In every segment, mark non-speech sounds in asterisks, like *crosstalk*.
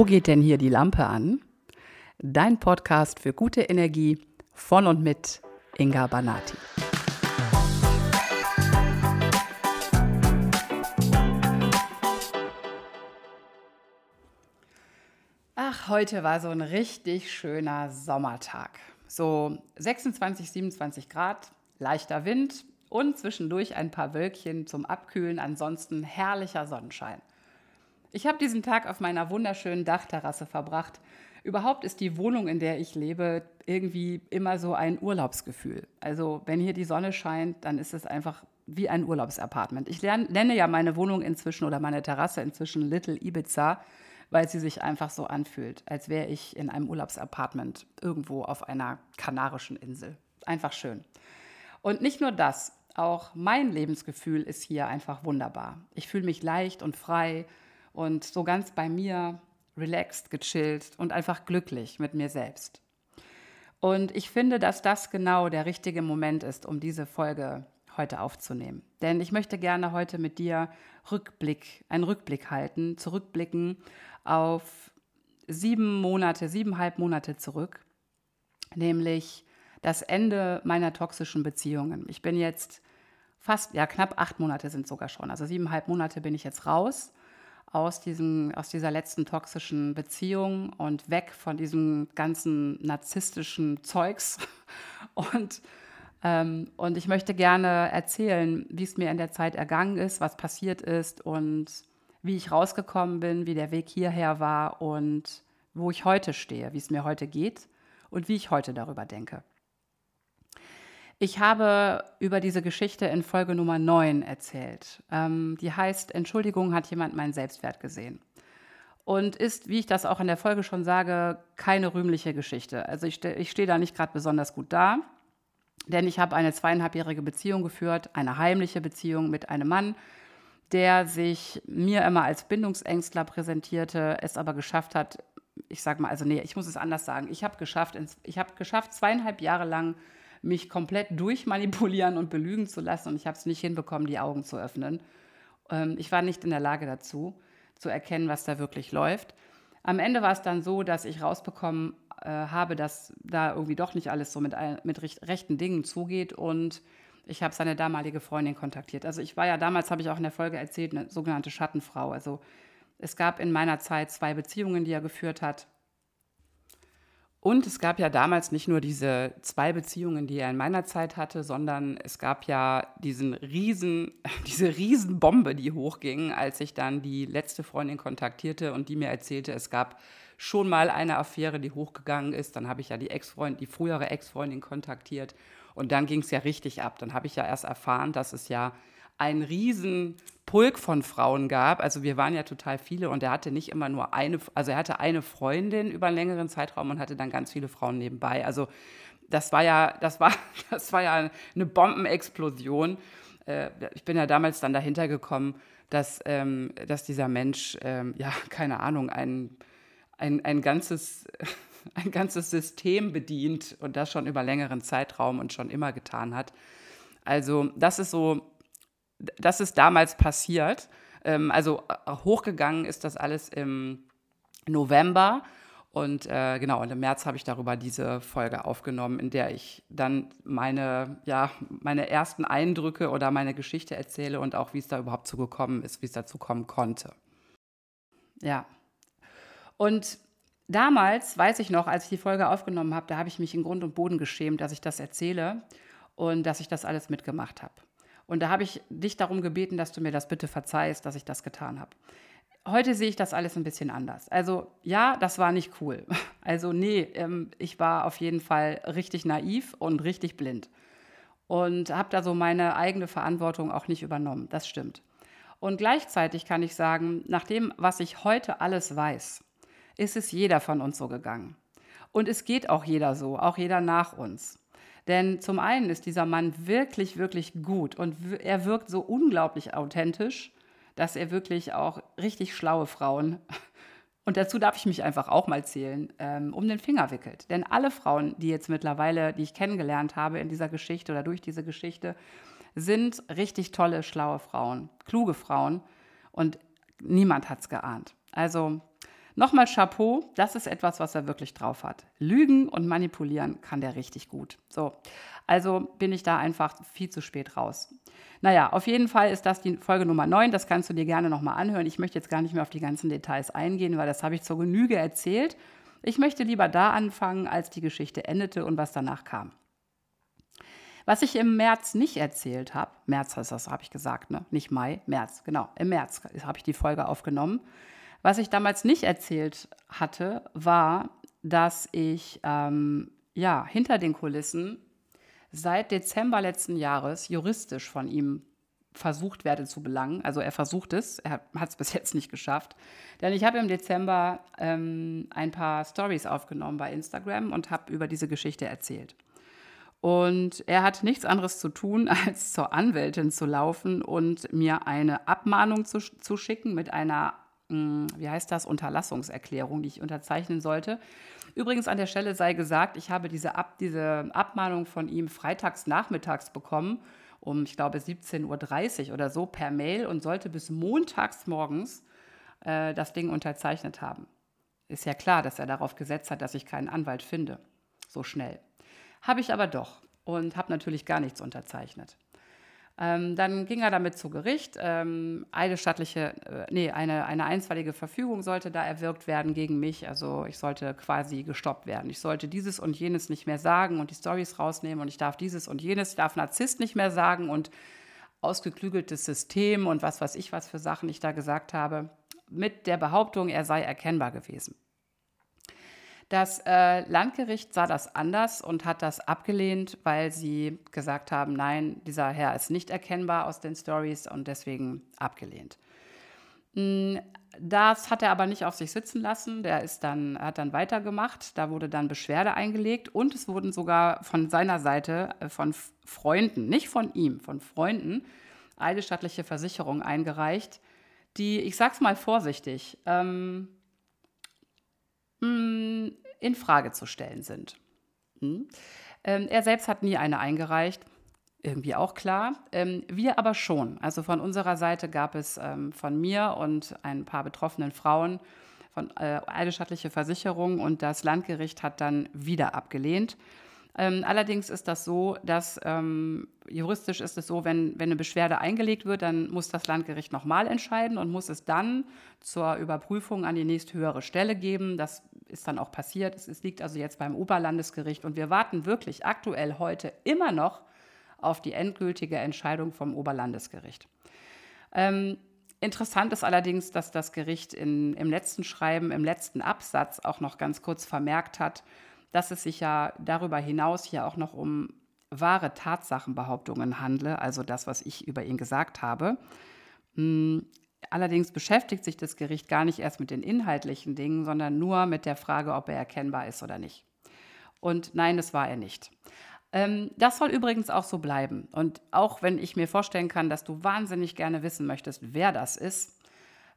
Wo geht denn hier die Lampe an? Dein Podcast für gute Energie von und mit Inga Banati. Ach, heute war so ein richtig schöner Sommertag. So 26, 27 Grad, leichter Wind und zwischendurch ein paar Wölkchen zum Abkühlen, ansonsten herrlicher Sonnenschein. Ich habe diesen Tag auf meiner wunderschönen Dachterrasse verbracht. Überhaupt ist die Wohnung, in der ich lebe, irgendwie immer so ein Urlaubsgefühl. Also wenn hier die Sonne scheint, dann ist es einfach wie ein Urlaubsapartment. Ich nenne ja meine Wohnung inzwischen oder meine Terrasse inzwischen Little Ibiza, weil sie sich einfach so anfühlt, als wäre ich in einem Urlaubsapartment irgendwo auf einer kanarischen Insel. Einfach schön. Und nicht nur das, auch mein Lebensgefühl ist hier einfach wunderbar. Ich fühle mich leicht und frei und so ganz bei mir, relaxed, gechillt und einfach glücklich mit mir selbst. Und ich finde, dass das genau der richtige Moment ist, um diese Folge heute aufzunehmen. Denn ich möchte gerne heute mit dir Rückblick, einen Rückblick halten, zurückblicken auf sieben Monate, siebeneinhalb Monate zurück, nämlich das Ende meiner toxischen Beziehungen. Ich bin jetzt fast, ja, knapp acht Monate sind sogar schon. Also siebeneinhalb Monate bin ich jetzt raus aus, diesem, aus dieser letzten toxischen Beziehung und weg von diesem ganzen narzisstischen Zeugs. *laughs* Und, ähm, und ich möchte gerne erzählen, wie es mir in der Zeit ergangen ist, was passiert ist und wie ich rausgekommen bin, wie der Weg hierher war und wo ich heute stehe, wie es mir heute geht und wie ich heute darüber denke. Ich habe über diese Geschichte in Folge Nummer 9 erzählt. Ähm, die heißt, Entschuldigung, hat jemand meinen Selbstwert gesehen? Und ist, wie ich das auch in der Folge schon sage, keine rühmliche Geschichte. Also ich, ste ich stehe da nicht gerade besonders gut da, denn ich habe eine zweieinhalbjährige Beziehung geführt, eine heimliche Beziehung mit einem Mann, der sich mir immer als Bindungsängstler präsentierte, es aber geschafft hat, ich sage mal, also nee, ich muss es anders sagen, ich habe geschafft, ich habe geschafft, zweieinhalb Jahre lang mich komplett durchmanipulieren und belügen zu lassen. Und ich habe es nicht hinbekommen, die Augen zu öffnen. Ähm, ich war nicht in der Lage dazu, zu erkennen, was da wirklich läuft. Am Ende war es dann so, dass ich rausbekommen äh, habe, dass da irgendwie doch nicht alles so mit, mit rechten Dingen zugeht. Und ich habe seine damalige Freundin kontaktiert. Also ich war ja damals, habe ich auch in der Folge erzählt, eine sogenannte Schattenfrau. Also es gab in meiner Zeit zwei Beziehungen, die er geführt hat. Und es gab ja damals nicht nur diese zwei Beziehungen, die er in meiner Zeit hatte, sondern es gab ja diesen riesen, *laughs* diese Riesenbombe, die hochging, als ich dann die letzte Freundin kontaktierte und die mir erzählte, es gab schon mal eine Affäre, die hochgegangen ist. Dann habe ich ja die Ex-Freundin, die frühere Ex-Freundin kontaktiert und dann ging es ja richtig ab. Dann habe ich ja erst erfahren, dass es ja ein riesen Pulk von Frauen gab. Also wir waren ja total viele und er hatte nicht immer nur eine, also er hatte eine Freundin über einen längeren Zeitraum und hatte dann ganz viele Frauen nebenbei. Also das war ja, das war, *laughs* das war ja eine Bombenexplosion. Äh, ich bin ja damals dann dahinter gekommen, dass, ähm, dass dieser Mensch, ähm, ja, *laughs* keine Ahnung, ein, ein, ein ganzes *laughs* ein ganzes System bedient und das schon über längeren Zeitraum und schon immer getan hat. Also das ist so das ist damals passiert. Ähm, also äh, hochgegangen ist das alles im November. Und äh, genau, und im März habe ich darüber diese Folge aufgenommen, in der ich dann meine, ja, meine ersten Eindrücke oder meine Geschichte erzähle und auch, wie es da überhaupt zugekommen ist, wie es dazu kommen konnte. Ja. Und damals, weiß ich noch, als ich die Folge aufgenommen habe, da habe ich mich in Grund und Boden geschämt, dass ich das erzähle und dass ich das alles mitgemacht habe. Und da habe ich dich darum gebeten, dass du mir das bitte verzeihst, dass ich das getan habe. Heute sehe ich das alles ein bisschen anders. Also ja, das war nicht cool. *laughs* Also nee, ähm, ich war auf jeden Fall richtig naiv und richtig blind. Und habe da so meine eigene Verantwortung auch nicht übernommen. Das stimmt. Und gleichzeitig kann ich sagen, nach dem, was ich heute alles weiß, ist es jeder von uns so gegangen. Und es geht auch jeder so, auch jeder nach uns. Denn zum einen ist dieser Mann wirklich, wirklich gut und er wirkt so unglaublich authentisch, dass er wirklich auch richtig schlaue Frauen, *laughs* und dazu darf ich mich einfach auch mal zählen, ähm, um den Finger wickelt. Denn alle Frauen, die jetzt mittlerweile, die ich kennengelernt habe in dieser Geschichte oder durch diese Geschichte, sind richtig tolle, schlaue Frauen, kluge Frauen und niemand hat es geahnt. Also Nochmal Chapeau, das ist etwas, was er wirklich drauf hat. Lügen und manipulieren kann der richtig gut. So, also bin ich da einfach viel zu spät raus. Naja, auf jeden Fall ist das die Folge Nummer 9. Das kannst du dir gerne nochmal anhören. Ich möchte jetzt gar nicht mehr auf die ganzen Details eingehen, weil das habe ich zur Genüge erzählt. Ich möchte lieber da anfangen, als die Geschichte endete und was danach kam. Was ich im März nicht erzählt habe, März heißt das, habe ich gesagt, ne? nicht Mai, März, genau, im März habe ich die Folge aufgenommen. Was ich damals nicht erzählt hatte, war, dass ich ähm, ja hinter den Kulissen seit Dezember letzten Jahres juristisch von ihm versucht werde zu belangen. Also er versucht es, er hat es bis jetzt nicht geschafft. Denn ich habe im Dezember ähm, ein paar Stories aufgenommen bei Instagram und habe über diese Geschichte erzählt. Und er hat nichts anderes zu tun, *laughs* als zur Anwältin zu laufen und mir eine Abmahnung zu, zu schicken mit einer, wie heißt das, Unterlassungserklärung, die ich unterzeichnen sollte. Übrigens an der Stelle sei gesagt, ich habe diese, Ab, diese Abmahnung von ihm freitags nachmittags bekommen, um, ich glaube, 17.30 Uhr oder so per Mail und sollte bis montags morgens äh, das Ding unterzeichnet haben. Ist ja klar, dass er darauf gesetzt hat, dass ich keinen Anwalt finde. So schnell. Habe ich aber doch und habe natürlich gar nichts unterzeichnet. Ähm, dann ging er damit zu Gericht. Ähm, eidesstattliche, äh, nee, eine, eine einstweilige Verfügung sollte da erwirkt werden gegen mich. Also ich sollte quasi gestoppt werden. Ich sollte dieses und jenes nicht mehr sagen und die Stories rausnehmen und ich darf dieses und jenes, ich darf Narzisst nicht mehr sagen und ausgeklügeltes System und was weiß ich, was für Sachen ich da gesagt habe, mit der Behauptung, er sei erkennbar gewesen. Das äh, Landgericht sah das anders und hat das abgelehnt, weil sie gesagt haben, nein, dieser Herr ist nicht erkennbar aus den Stories und deswegen abgelehnt. Hm, das hat er aber nicht auf sich sitzen lassen. Der ist dann, hat dann weitergemacht. Da wurde dann Beschwerde eingelegt und es wurden sogar von seiner Seite, äh, von Freunden, nicht von ihm, von Freunden, eidesstattliche Versicherungen eingereicht, die, ich sag's mal vorsichtig, ähm, hm, in Frage zu stellen sind. Hm? Ähm, er selbst hat nie eine eingereicht, irgendwie auch klar. Ähm, wir aber schon. Also von unserer Seite gab es ähm, von mir und ein paar betroffenen Frauen von äh, eidesstattliche Versicherung und das Landgericht hat dann wieder abgelehnt. Ähm, allerdings ist das so, dass ähm, juristisch ist es so, wenn, wenn eine Beschwerde eingelegt wird, dann muss das Landgericht nochmal entscheiden und muss es dann zur Überprüfung an die nächsthöhere Stelle geben. Das ist dann auch passiert. Es, es liegt also jetzt beim Oberlandesgericht und wir warten wirklich aktuell heute immer noch auf die endgültige Entscheidung vom Oberlandesgericht. Ähm, Interessant ist allerdings, dass das Gericht in, im letzten Schreiben, im letzten Absatz auch noch ganz kurz vermerkt hat, dass es sich ja darüber hinaus hier auch noch um wahre Tatsachenbehauptungen handle, also das, was ich über ihn gesagt habe. Allerdings beschäftigt sich das Gericht gar nicht erst mit den inhaltlichen Dingen, sondern nur mit der Frage, ob er erkennbar ist oder nicht. Und nein, das war er nicht. Ähm, das soll übrigens auch so bleiben. Und auch wenn ich mir vorstellen kann, dass du wahnsinnig gerne wissen möchtest, wer das ist,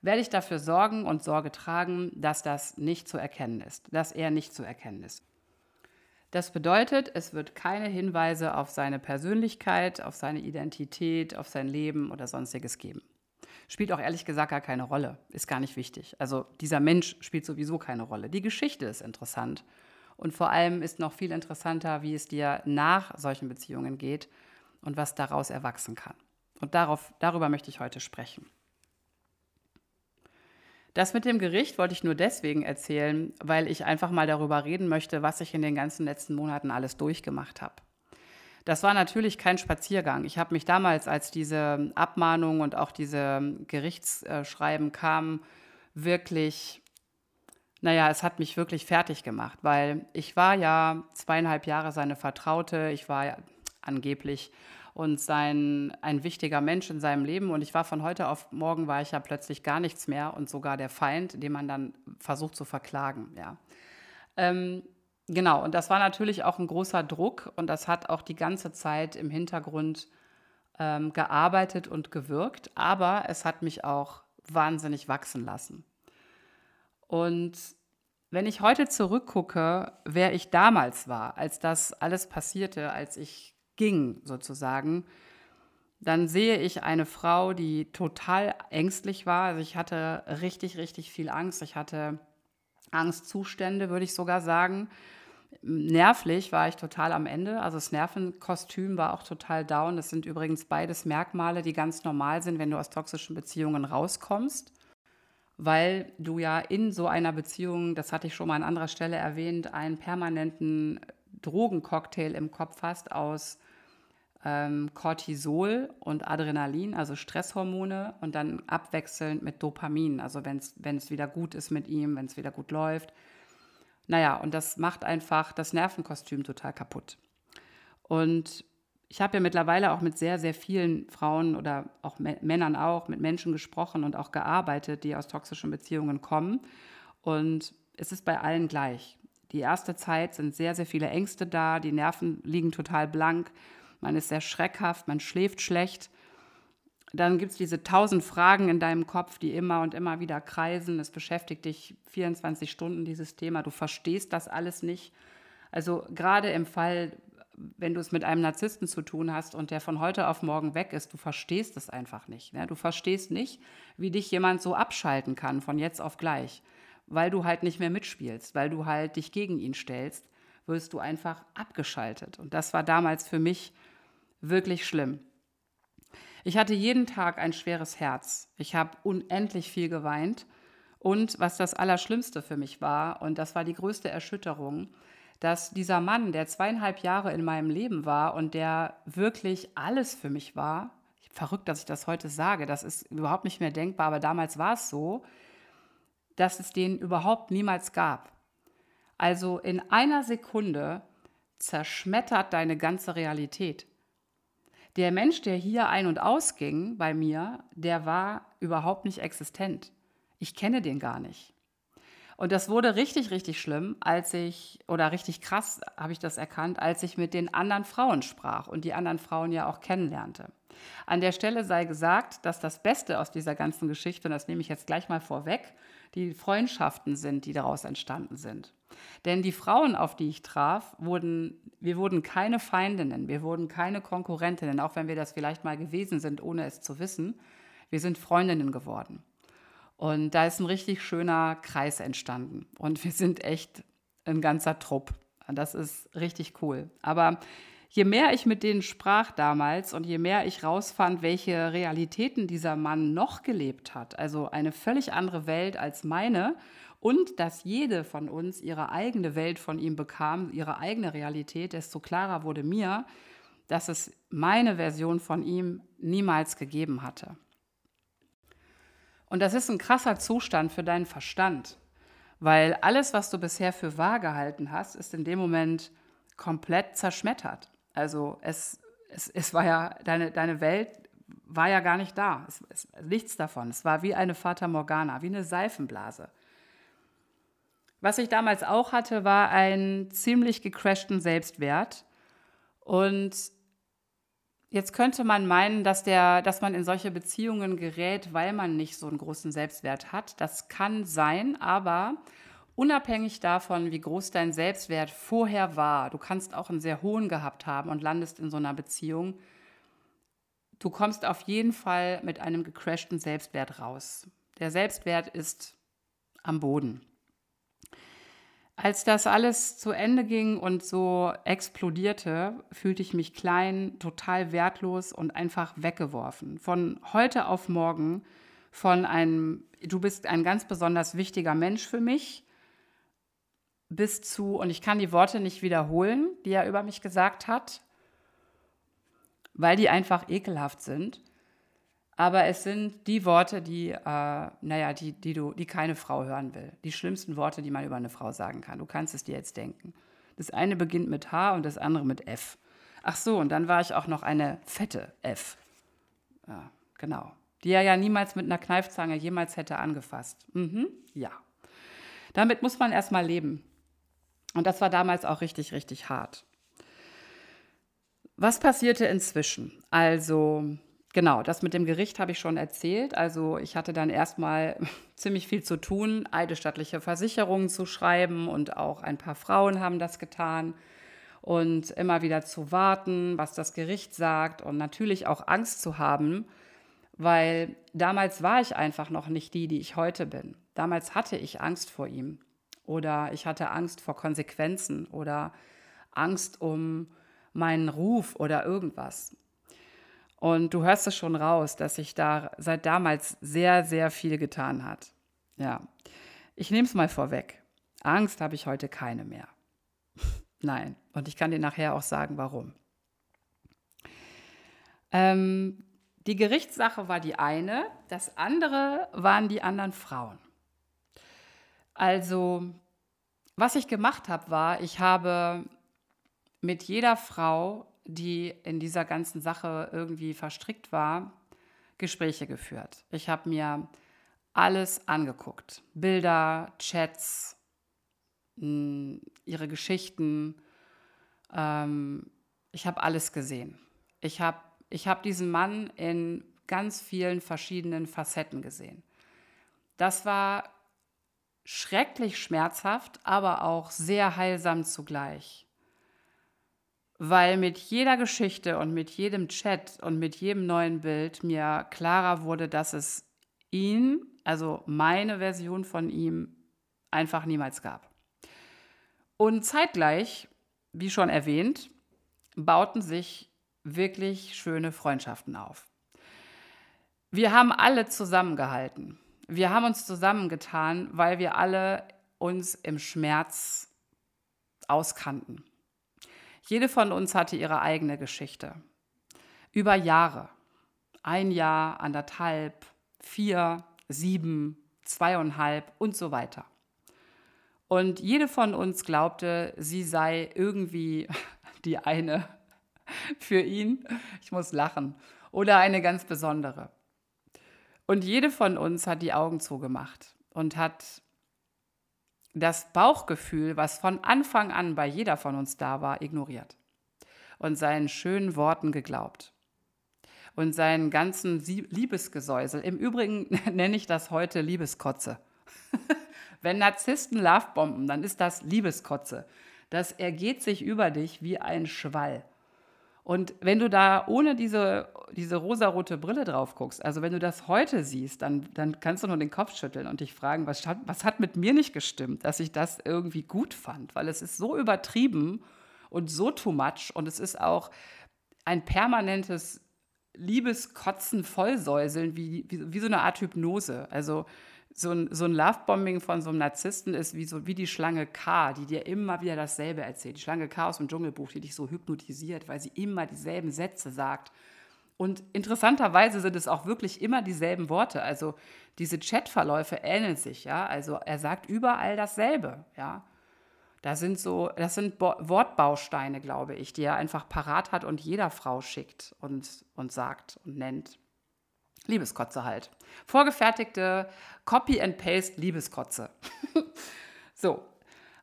werde ich dafür sorgen und Sorge tragen, dass das nicht zu erkennen ist, dass er nicht zu erkennen ist. Das bedeutet, es wird keine Hinweise auf seine Persönlichkeit, auf seine Identität, auf sein Leben oder sonstiges geben. Spielt auch ehrlich gesagt gar keine Rolle, ist gar nicht wichtig. Also dieser Mensch spielt sowieso keine Rolle. Die Geschichte ist interessant. Und vor allem ist noch viel interessanter, wie es dir nach solchen Beziehungen geht und was daraus erwachsen kann. Und darauf, darüber möchte ich heute sprechen. Das mit dem Gericht wollte ich nur deswegen erzählen, weil ich einfach mal darüber reden möchte, was ich in den ganzen letzten Monaten alles durchgemacht habe. Das war natürlich kein Spaziergang. Ich habe mich damals, als diese Abmahnung und auch diese Gerichtsschreiben kamen, wirklich, naja, es hat mich wirklich fertig gemacht, weil ich war ja zweieinhalb Jahre seine Vertraute, ich war ja angeblich und sein, ein wichtiger Mensch in seinem Leben. Und ich war von heute auf morgen, war ich ja plötzlich gar nichts mehr und sogar der Feind, den man dann versucht zu verklagen. Ja. Ähm, genau, und das war natürlich auch ein großer Druck und das hat auch die ganze Zeit im Hintergrund ähm, gearbeitet und gewirkt, aber es hat mich auch wahnsinnig wachsen lassen. Und wenn ich heute zurückgucke, wer ich damals war, als das alles passierte, als ich ging sozusagen, dann sehe ich eine Frau, die total ängstlich war. Also ich hatte richtig, richtig viel Angst. Ich hatte Angstzustände, würde ich sogar sagen. Nervlich war ich total am Ende. Also das Nervenkostüm war auch total down. Das sind übrigens beides Merkmale, die ganz normal sind, wenn du aus toxischen Beziehungen rauskommst. Weil du ja in so einer Beziehung, das hatte ich schon mal an anderer Stelle erwähnt, einen permanenten Drogencocktail im Kopf hast aus ähm, Cortisol und Adrenalin, also Stresshormone, und dann abwechselnd mit Dopamin, also wenn es wieder gut ist mit ihm, wenn es wieder gut läuft. Naja, und das macht einfach das Nervenkostüm total kaputt. Und ich habe ja mittlerweile auch mit sehr, sehr vielen Frauen oder auch Männern auch, mit Menschen gesprochen und auch gearbeitet, die aus toxischen Beziehungen kommen. Und es ist bei allen gleich. Die erste Zeit sind sehr, sehr viele Ängste da, die Nerven liegen total blank man ist sehr schreckhaft, man schläft schlecht. Dann gibt es diese tausend Fragen in deinem Kopf, die immer und immer wieder kreisen. Es beschäftigt dich 24 Stunden, dieses Thema. Du verstehst das alles nicht. Also gerade im Fall, wenn du es mit einem Narzissten zu tun hast und der von heute auf morgen weg ist, du verstehst es einfach nicht. Ne? Du verstehst nicht, wie dich jemand so abschalten kann von jetzt auf gleich, weil du halt nicht mehr mitspielst, weil du halt dich gegen ihn stellst, wirst du einfach abgeschaltet. Und das war damals für mich wirklich schlimm. Ich hatte jeden Tag ein schweres Herz. Ich habe unendlich viel geweint. Und was das Allerschlimmste für mich war, und das war die größte Erschütterung, dass dieser Mann, der zweieinhalb Jahre in meinem Leben war und der wirklich alles für mich war, verrückt, dass ich das heute sage, das ist überhaupt nicht mehr denkbar, aber damals war es so, dass es den überhaupt niemals gab. Also in einer Sekunde zerschmettert deine ganze Realität. Der Mensch, der hier ein- und ausging bei mir, der war überhaupt nicht existent. Ich kenne den gar nicht. Und das wurde richtig, richtig schlimm, als ich, oder richtig krass habe ich das erkannt, als ich mit den anderen Frauen sprach und die anderen Frauen ja auch kennenlernte. An der Stelle sei gesagt, dass das Beste aus dieser ganzen Geschichte, und das nehme ich jetzt gleich mal vorweg, die Freundschaften sind, die daraus entstanden sind. Denn die Frauen, auf die ich traf, wurden, wir wurden keine Feindinnen, wir wurden keine Konkurrentinnen, auch wenn wir das vielleicht mal gewesen sind, ohne es zu wissen. Wir sind Freundinnen geworden. Und da ist ein richtig schöner Kreis entstanden. Und wir sind echt ein ganzer Trupp. Das ist richtig cool. Aber je mehr ich mit denen sprach damals und je mehr ich rausfand, welche Realitäten dieser Mann noch gelebt hat, also eine völlig andere Welt als meine, und dass jede von uns ihre eigene Welt von ihm bekam, ihre eigene Realität, desto klarer wurde mir, dass es meine Version von ihm niemals gegeben hatte. Und das ist ein krasser Zustand für deinen Verstand, weil alles, was du bisher für wahr gehalten hast, ist in dem Moment komplett zerschmettert. Also es, es, es war ja, deine, deine Welt war ja gar nicht da. Es, es, nichts davon. Es war wie eine Fata Morgana, wie eine Seifenblase. Was ich damals auch hatte, war einen ziemlich gecrashten Selbstwert. Und jetzt könnte man meinen, dass, der, dass man in solche Beziehungen gerät, weil man nicht so einen großen Selbstwert hat. Das kann sein, aber unabhängig davon, wie groß dein Selbstwert vorher war, du kannst auch einen sehr hohen gehabt haben und landest in so einer Beziehung, du kommst auf jeden Fall mit einem gecrashten Selbstwert raus. Der Selbstwert ist am Boden. Als das alles zu Ende ging und so explodierte, fühlte ich mich klein, total wertlos und einfach weggeworfen. Von heute auf morgen von einem, du bist ein ganz besonders wichtiger Mensch für mich, bis zu, und ich kann die Worte nicht wiederholen, die er über mich gesagt hat, weil die einfach ekelhaft sind. Aber es sind die Worte, die, äh, naja, die, die, du, die keine Frau hören will. Die schlimmsten Worte, die man über eine Frau sagen kann. Du kannst es dir jetzt denken. Das eine beginnt mit H und das andere mit F. Ach so, und dann war ich auch noch eine fette F. Ja, genau. Die er ja niemals mit einer Kneifzange jemals hätte angefasst. Mhm, ja. Damit muss man erstmal leben. Und das war damals auch richtig, richtig hart. Was passierte inzwischen? Also, Genau, das mit dem Gericht habe ich schon erzählt. Also ich hatte dann erstmal *laughs* ziemlich viel zu tun, eidesstattliche Versicherungen zu schreiben und auch ein paar Frauen haben das getan. Und immer wieder zu warten, was das Gericht sagt und natürlich auch Angst zu haben, weil damals war ich einfach noch nicht die, die ich heute bin. Damals hatte ich Angst vor ihm. oder ich hatte Angst vor Konsequenzen oder Angst um meinen Ruf oder irgendwas. Und du hörst es schon raus, dass sich da seit damals sehr, sehr viel getan hat. Ja, ich nehme es mal vorweg. Angst habe ich heute keine mehr. *laughs* Nein, und ich kann dir nachher auch sagen, warum. Ähm, die Gerichtssache war die eine, das andere waren die anderen Frauen. Also, was ich gemacht habe, war, ich habe mit jeder Frau, die in dieser ganzen Sache irgendwie verstrickt war, Gespräche geführt. Ich habe mir alles angeguckt. Bilder, Chats, hm, ihre Geschichten. Ähm, ich habe alles gesehen. Ich habe ich hab diesen Mann in ganz vielen verschiedenen Facetten gesehen. Das war schrecklich schmerzhaft, aber auch sehr heilsam zugleich. Weil mit jeder Geschichte und mit jedem Chat und mit jedem neuen Bild mir klarer wurde, dass es ihn, also meine Version von ihm, einfach niemals gab. Und zeitgleich, wie schon erwähnt, bauten sich wirklich schöne Freundschaften auf. Wir haben alle zusammengehalten. Wir haben uns zusammengetan, weil wir alle uns im Schmerz auskannten. Jede von uns hatte ihre eigene Geschichte. Über Jahre. Ein Jahr, anderthalb, vier, sieben, zweieinhalb und so weiter. Und jede von uns glaubte, sie sei irgendwie *laughs* die eine *laughs* für ihn. Ich muss lachen. Oder eine ganz besondere. Und jede von uns hat die Augen zugemacht und hat das Bauchgefühl, was von Anfang an bei jeder von uns da war, ignoriert und seinen schönen Worten geglaubt und seinen ganzen Liebesgesäusel. Im Übrigen *laughs* nenne ich das heute Liebeskotze. *laughs* Wenn Narzissten Lovebomben, dann ist das Liebeskotze. Das ergeht sich über dich wie ein Schwall. Und wenn du da ohne diese, diese rosarote Brille drauf guckst, also wenn du das heute siehst, dann, dann kannst du nur den Kopf schütteln und dich fragen, was, was hat mit mir nicht gestimmt, dass ich das irgendwie gut fand, weil es ist so übertrieben und so too much und es ist auch ein permanentes Liebeskotzen, Vollsäuseln, wie, wie, wie so eine Art Hypnose. Also so ein, so ein Lovebombing von so einem Narzissten ist wie, so, wie die Schlange K, die dir immer wieder dasselbe erzählt. Die Schlange K aus dem Dschungelbuch, die dich so hypnotisiert, weil sie immer dieselben Sätze sagt. Und interessanterweise sind es auch wirklich immer dieselben Worte. Also diese Chatverläufe ähneln sich, ja. Also er sagt überall dasselbe, ja. Da sind so, das sind Bo Wortbausteine, glaube ich, die er einfach parat hat und jeder Frau schickt und, und sagt und nennt. Liebeskotze halt. Vorgefertigte Copy-and-Paste Liebeskotze. *laughs* so.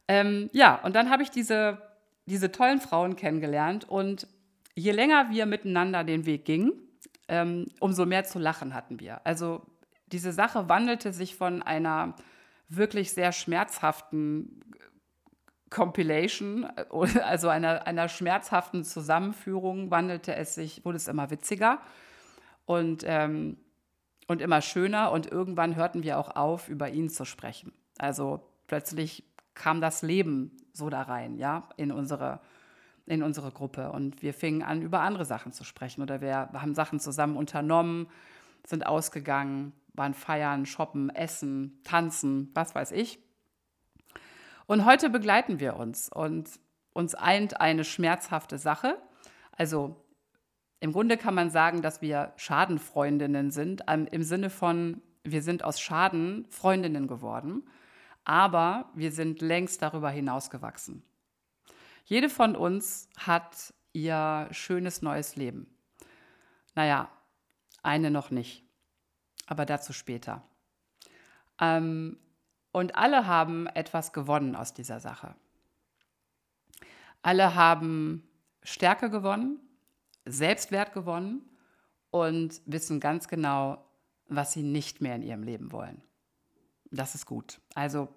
Ähm, ja, und dann habe ich diese, diese tollen Frauen kennengelernt und je länger wir miteinander den Weg gingen, ähm, umso mehr zu lachen hatten wir. Also diese Sache wandelte sich von einer wirklich sehr schmerzhaften Compilation, also einer, einer schmerzhaften Zusammenführung, wandelte es sich, wurde es immer witziger und, ähm, und immer schöner. Und irgendwann hörten wir auch auf, über ihn zu sprechen. Also plötzlich kam das Leben so da rein, ja, in unsere, in unsere Gruppe. Und wir fingen an, über andere Sachen zu sprechen. Oder wir haben Sachen zusammen unternommen, sind ausgegangen, waren feiern, shoppen, essen, tanzen, was weiß ich. Und heute begleiten wir uns und uns eint eine schmerzhafte Sache. Also im Grunde kann man sagen, dass wir Schadenfreundinnen sind, im Sinne von, wir sind aus Schaden Freundinnen geworden, aber wir sind längst darüber hinausgewachsen. Jede von uns hat ihr schönes neues Leben. Naja, eine noch nicht, aber dazu später. Ähm, und alle haben etwas gewonnen aus dieser Sache. Alle haben Stärke gewonnen, Selbstwert gewonnen und wissen ganz genau, was sie nicht mehr in ihrem Leben wollen. Das ist gut. Also,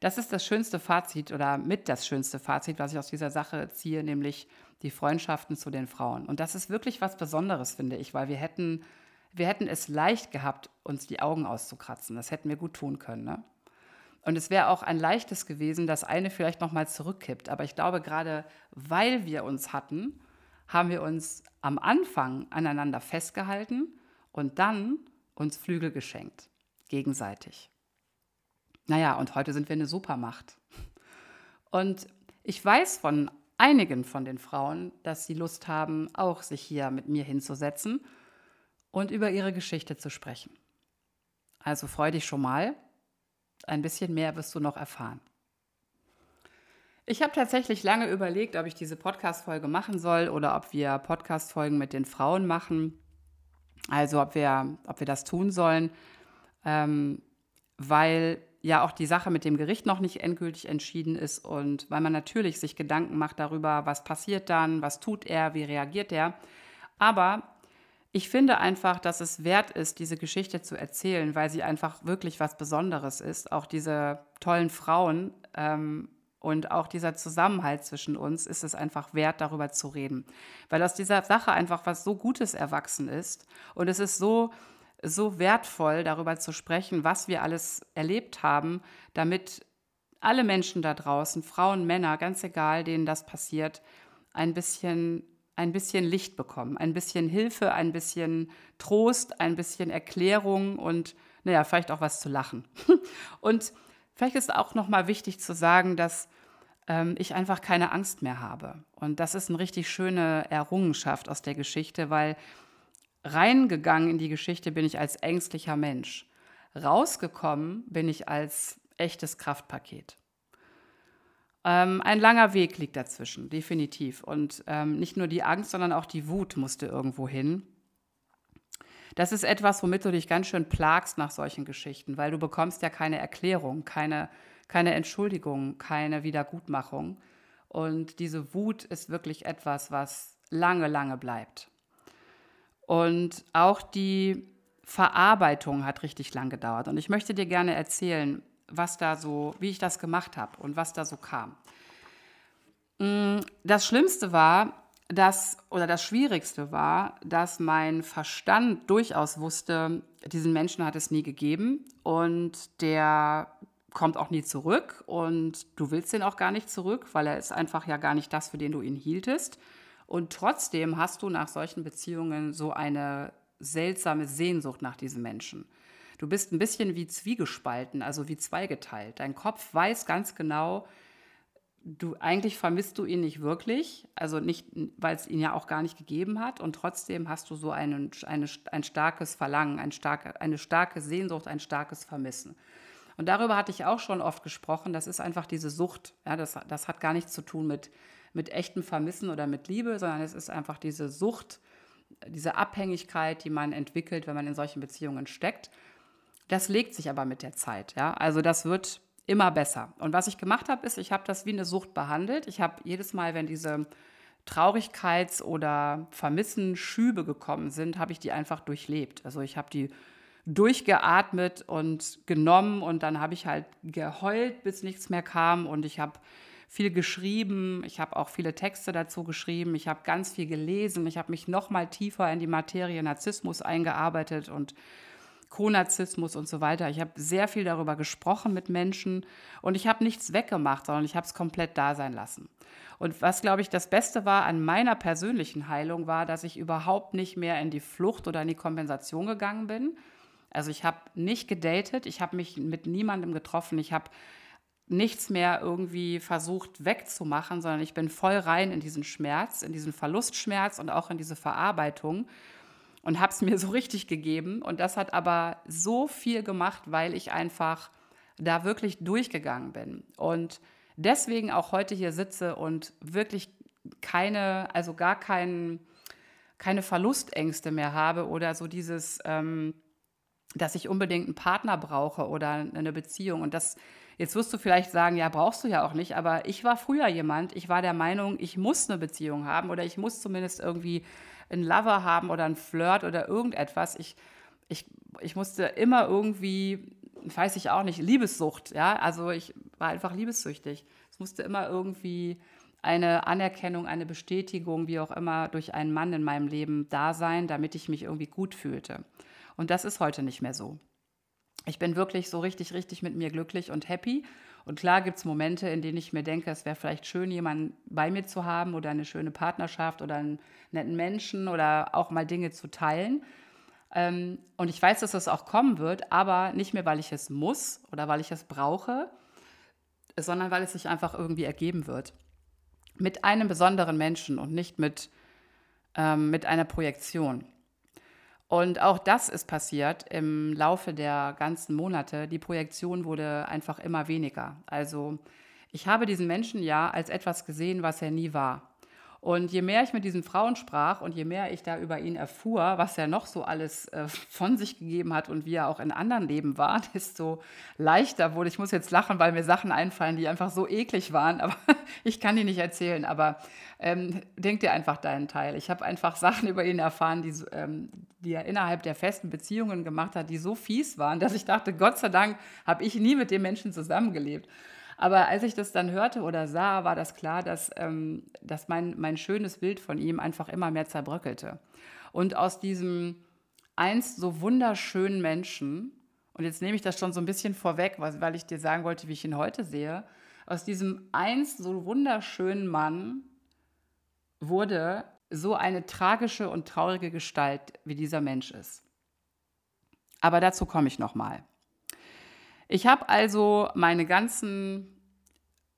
das ist das schönste Fazit oder mit das schönste Fazit, was ich aus dieser Sache ziehe, nämlich die Freundschaften zu den Frauen. Und das ist wirklich was Besonderes, finde ich, weil wir hätten, wir hätten es leicht gehabt, uns die Augen auszukratzen. Das hätten wir gut tun können. Ne? Und es wäre auch ein leichtes gewesen, dass eine vielleicht nochmal zurückkippt. Aber ich glaube, gerade weil wir uns hatten, haben wir uns am Anfang aneinander festgehalten und dann uns Flügel geschenkt, gegenseitig. Naja, und heute sind wir eine Supermacht. Und ich weiß von einigen von den Frauen, dass sie Lust haben, auch sich hier mit mir hinzusetzen und über ihre Geschichte zu sprechen. Also freu dich schon mal. Ein bisschen mehr wirst du noch erfahren. Ich habe tatsächlich lange überlegt, ob ich diese Podcast-Folge machen soll oder ob wir Podcast-Folgen mit den Frauen machen. Also ob wir, ob wir das tun sollen, ähm, weil ja auch die Sache mit dem Gericht noch nicht endgültig entschieden ist und weil man natürlich sich Gedanken macht darüber, was passiert dann, was tut er, wie reagiert er. Aber ich finde einfach, dass es wert ist, diese Geschichte zu erzählen, weil sie einfach wirklich was Besonderes ist. Auch diese tollen Frauen ähm, und auch dieser Zusammenhalt zwischen uns ist es einfach wert, darüber zu reden. Weil aus dieser Sache einfach was so Gutes erwachsen ist. Und es ist so so wertvoll, darüber zu sprechen, was wir alles erlebt haben, damit alle Menschen da draußen, Frauen, Männer, ganz egal, denen das passiert, ein bisschen, ein bisschen Licht bekommen, ein bisschen Hilfe, ein bisschen Trost, ein bisschen Erklärung und naja, vielleicht auch was zu lachen. *laughs* und vielleicht ist auch nochmal wichtig zu sagen, dass ähm, ich einfach keine Angst mehr habe. Und das ist eine richtig schöne Errungenschaft aus der Geschichte, weil reingegangen in die Geschichte bin ich als ängstlicher Mensch. Rausgekommen bin ich als echtes Kraftpaket. Ähm, ein langer Weg liegt dazwischen, definitiv. Und ähm, nicht nur die Angst, sondern auch die Wut musste irgendwo hin. Das ist etwas, womit du dich ganz schön plagst nach solchen Geschichten, weil du bekommst ja keine Erklärung, keine, keine Entschuldigung, keine Wiedergutmachung. Und diese Wut ist wirklich etwas, was lange, lange bleibt. Und auch die Verarbeitung hat richtig lang gedauert. Und ich möchte dir gerne erzählen, was da so, wie ich das gemacht habe und was da so kam. Mm, das Schlimmste war, dass, oder das Schwierigste war, dass mein Verstand durchaus wusste, diesen Menschen hat es nie gegeben und der kommt auch nie zurück und du willst den auch gar nicht zurück, weil er ist einfach ja gar nicht das, für den du ihn hieltest. Und trotzdem hast du nach solchen Beziehungen so eine seltsame Sehnsucht nach diesem Menschen. Du bist ein bisschen wie zwiegespalten, also wie zweigeteilt. Dein Kopf weiß ganz genau, du eigentlich vermisst du ihn nicht wirklich, also nicht, weil es ihn ja auch gar nicht gegeben hat. Und trotzdem hast du so einen, eine, ein starkes Verlangen, ein starke, eine starke Sehnsucht, ein starkes Vermissen. Und darüber hatte ich auch schon oft gesprochen. Das ist einfach diese Sucht. Ja, das, das hat gar nichts zu tun mit mit echtem Vermissen oder mit Liebe, sondern es ist einfach diese Sucht, diese Abhängigkeit, die man entwickelt, wenn man in solchen Beziehungen steckt. Das legt sich aber mit der Zeit. Ja? Also das wird immer besser. Und was ich gemacht habe, ist, ich habe das wie eine Sucht behandelt. Ich habe jedes Mal, wenn diese Traurigkeits- oder Vermissen-Schübe gekommen sind, habe ich die einfach durchlebt. Also ich habe die durchgeatmet und genommen und dann habe ich halt geheult, bis nichts mehr kam und ich habe viel geschrieben, ich habe auch viele Texte dazu geschrieben, ich habe ganz viel gelesen, ich habe mich noch mal tiefer in die Materie Narzissmus eingearbeitet und Konarzissmus und so weiter. Ich habe sehr viel darüber gesprochen mit Menschen und ich habe nichts weggemacht, sondern ich habe es komplett da sein lassen. Und was, glaube ich, das Beste war an meiner persönlichen Heilung, war, dass ich überhaupt nicht mehr in die Flucht oder in die Kompensation gegangen bin. Also ich habe nicht gedatet, ich habe mich mit niemandem getroffen, ich habe nichts mehr irgendwie versucht wegzumachen, sondern ich bin voll rein in diesen Schmerz, in diesen Verlustschmerz und auch in diese Verarbeitung und habe es mir so richtig gegeben. Und das hat aber so viel gemacht, weil ich einfach da wirklich durchgegangen bin. Und deswegen auch heute hier sitze und wirklich keine, also gar kein, keine Verlustängste mehr habe oder so dieses, ähm, dass ich unbedingt einen Partner brauche oder eine Beziehung. Und das Jetzt wirst du vielleicht sagen, ja, brauchst du ja auch nicht, aber ich war früher jemand, ich war der Meinung, ich muss eine Beziehung haben oder ich muss zumindest irgendwie einen Lover haben oder einen Flirt oder irgendetwas. Ich, ich, ich musste immer irgendwie, weiß ich auch nicht, Liebessucht, ja, also ich war einfach liebessüchtig. Es musste immer irgendwie eine Anerkennung, eine Bestätigung, wie auch immer, durch einen Mann in meinem Leben da sein, damit ich mich irgendwie gut fühlte. Und das ist heute nicht mehr so. Ich bin wirklich so richtig, richtig mit mir glücklich und happy. Und klar gibt es Momente, in denen ich mir denke, es wäre vielleicht schön, jemanden bei mir zu haben oder eine schöne Partnerschaft oder einen netten Menschen oder auch mal Dinge zu teilen. Ähm, und ich weiß, dass das auch kommen wird, aber nicht mehr, weil ich es muss oder weil ich es brauche, sondern weil es sich einfach irgendwie ergeben wird. Mit einem besonderen Menschen und nicht mit, ähm, mit einer Projektion. Und auch das ist passiert im Laufe der ganzen Monate. Die Projektion wurde einfach immer weniger. Also ich habe diesen Menschen ja als etwas gesehen, was er nie war. Und je mehr ich mit diesen Frauen sprach und je mehr ich da über ihn erfuhr, was er noch so alles äh, von sich gegeben hat und wie er auch in anderen Leben war, *laughs* desto leichter wurde. Ich muss jetzt lachen, weil mir Sachen einfallen, die einfach so eklig waren, aber *laughs* ich kann die nicht erzählen. Aber ähm, denk dir einfach deinen Teil. Ich habe einfach Sachen über ihn erfahren, die, ähm, die er innerhalb der festen Beziehungen gemacht hat, die so fies waren, dass ich dachte, Gott sei Dank habe ich nie mit dem Menschen zusammengelebt. Aber als ich das dann hörte oder sah, war das klar, dass, ähm, dass mein, mein schönes Bild von ihm einfach immer mehr zerbröckelte. Und aus diesem einst so wunderschönen Menschen, und jetzt nehme ich das schon so ein bisschen vorweg, weil ich dir sagen wollte, wie ich ihn heute sehe, aus diesem einst so wunderschönen Mann wurde so eine tragische und traurige Gestalt, wie dieser Mensch ist. Aber dazu komme ich noch mal. Ich habe also meine ganzen,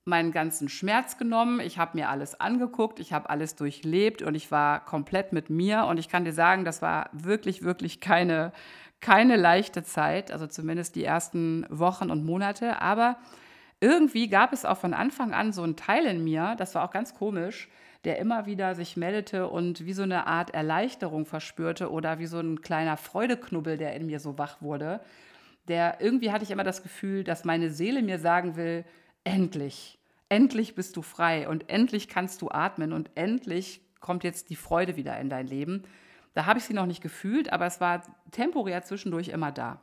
meinen ganzen Schmerz genommen, ich habe mir alles angeguckt, ich habe alles durchlebt und ich war komplett mit mir. Und ich kann dir sagen, das war wirklich, wirklich keine, keine leichte Zeit, also zumindest die ersten Wochen und Monate. Aber irgendwie gab es auch von Anfang an so einen Teil in mir, das war auch ganz komisch, der immer wieder sich meldete und wie so eine Art Erleichterung verspürte oder wie so ein kleiner Freudeknubbel, der in mir so wach wurde der irgendwie hatte ich immer das Gefühl, dass meine Seele mir sagen will, endlich, endlich bist du frei und endlich kannst du atmen und endlich kommt jetzt die Freude wieder in dein Leben. Da habe ich sie noch nicht gefühlt, aber es war temporär zwischendurch immer da.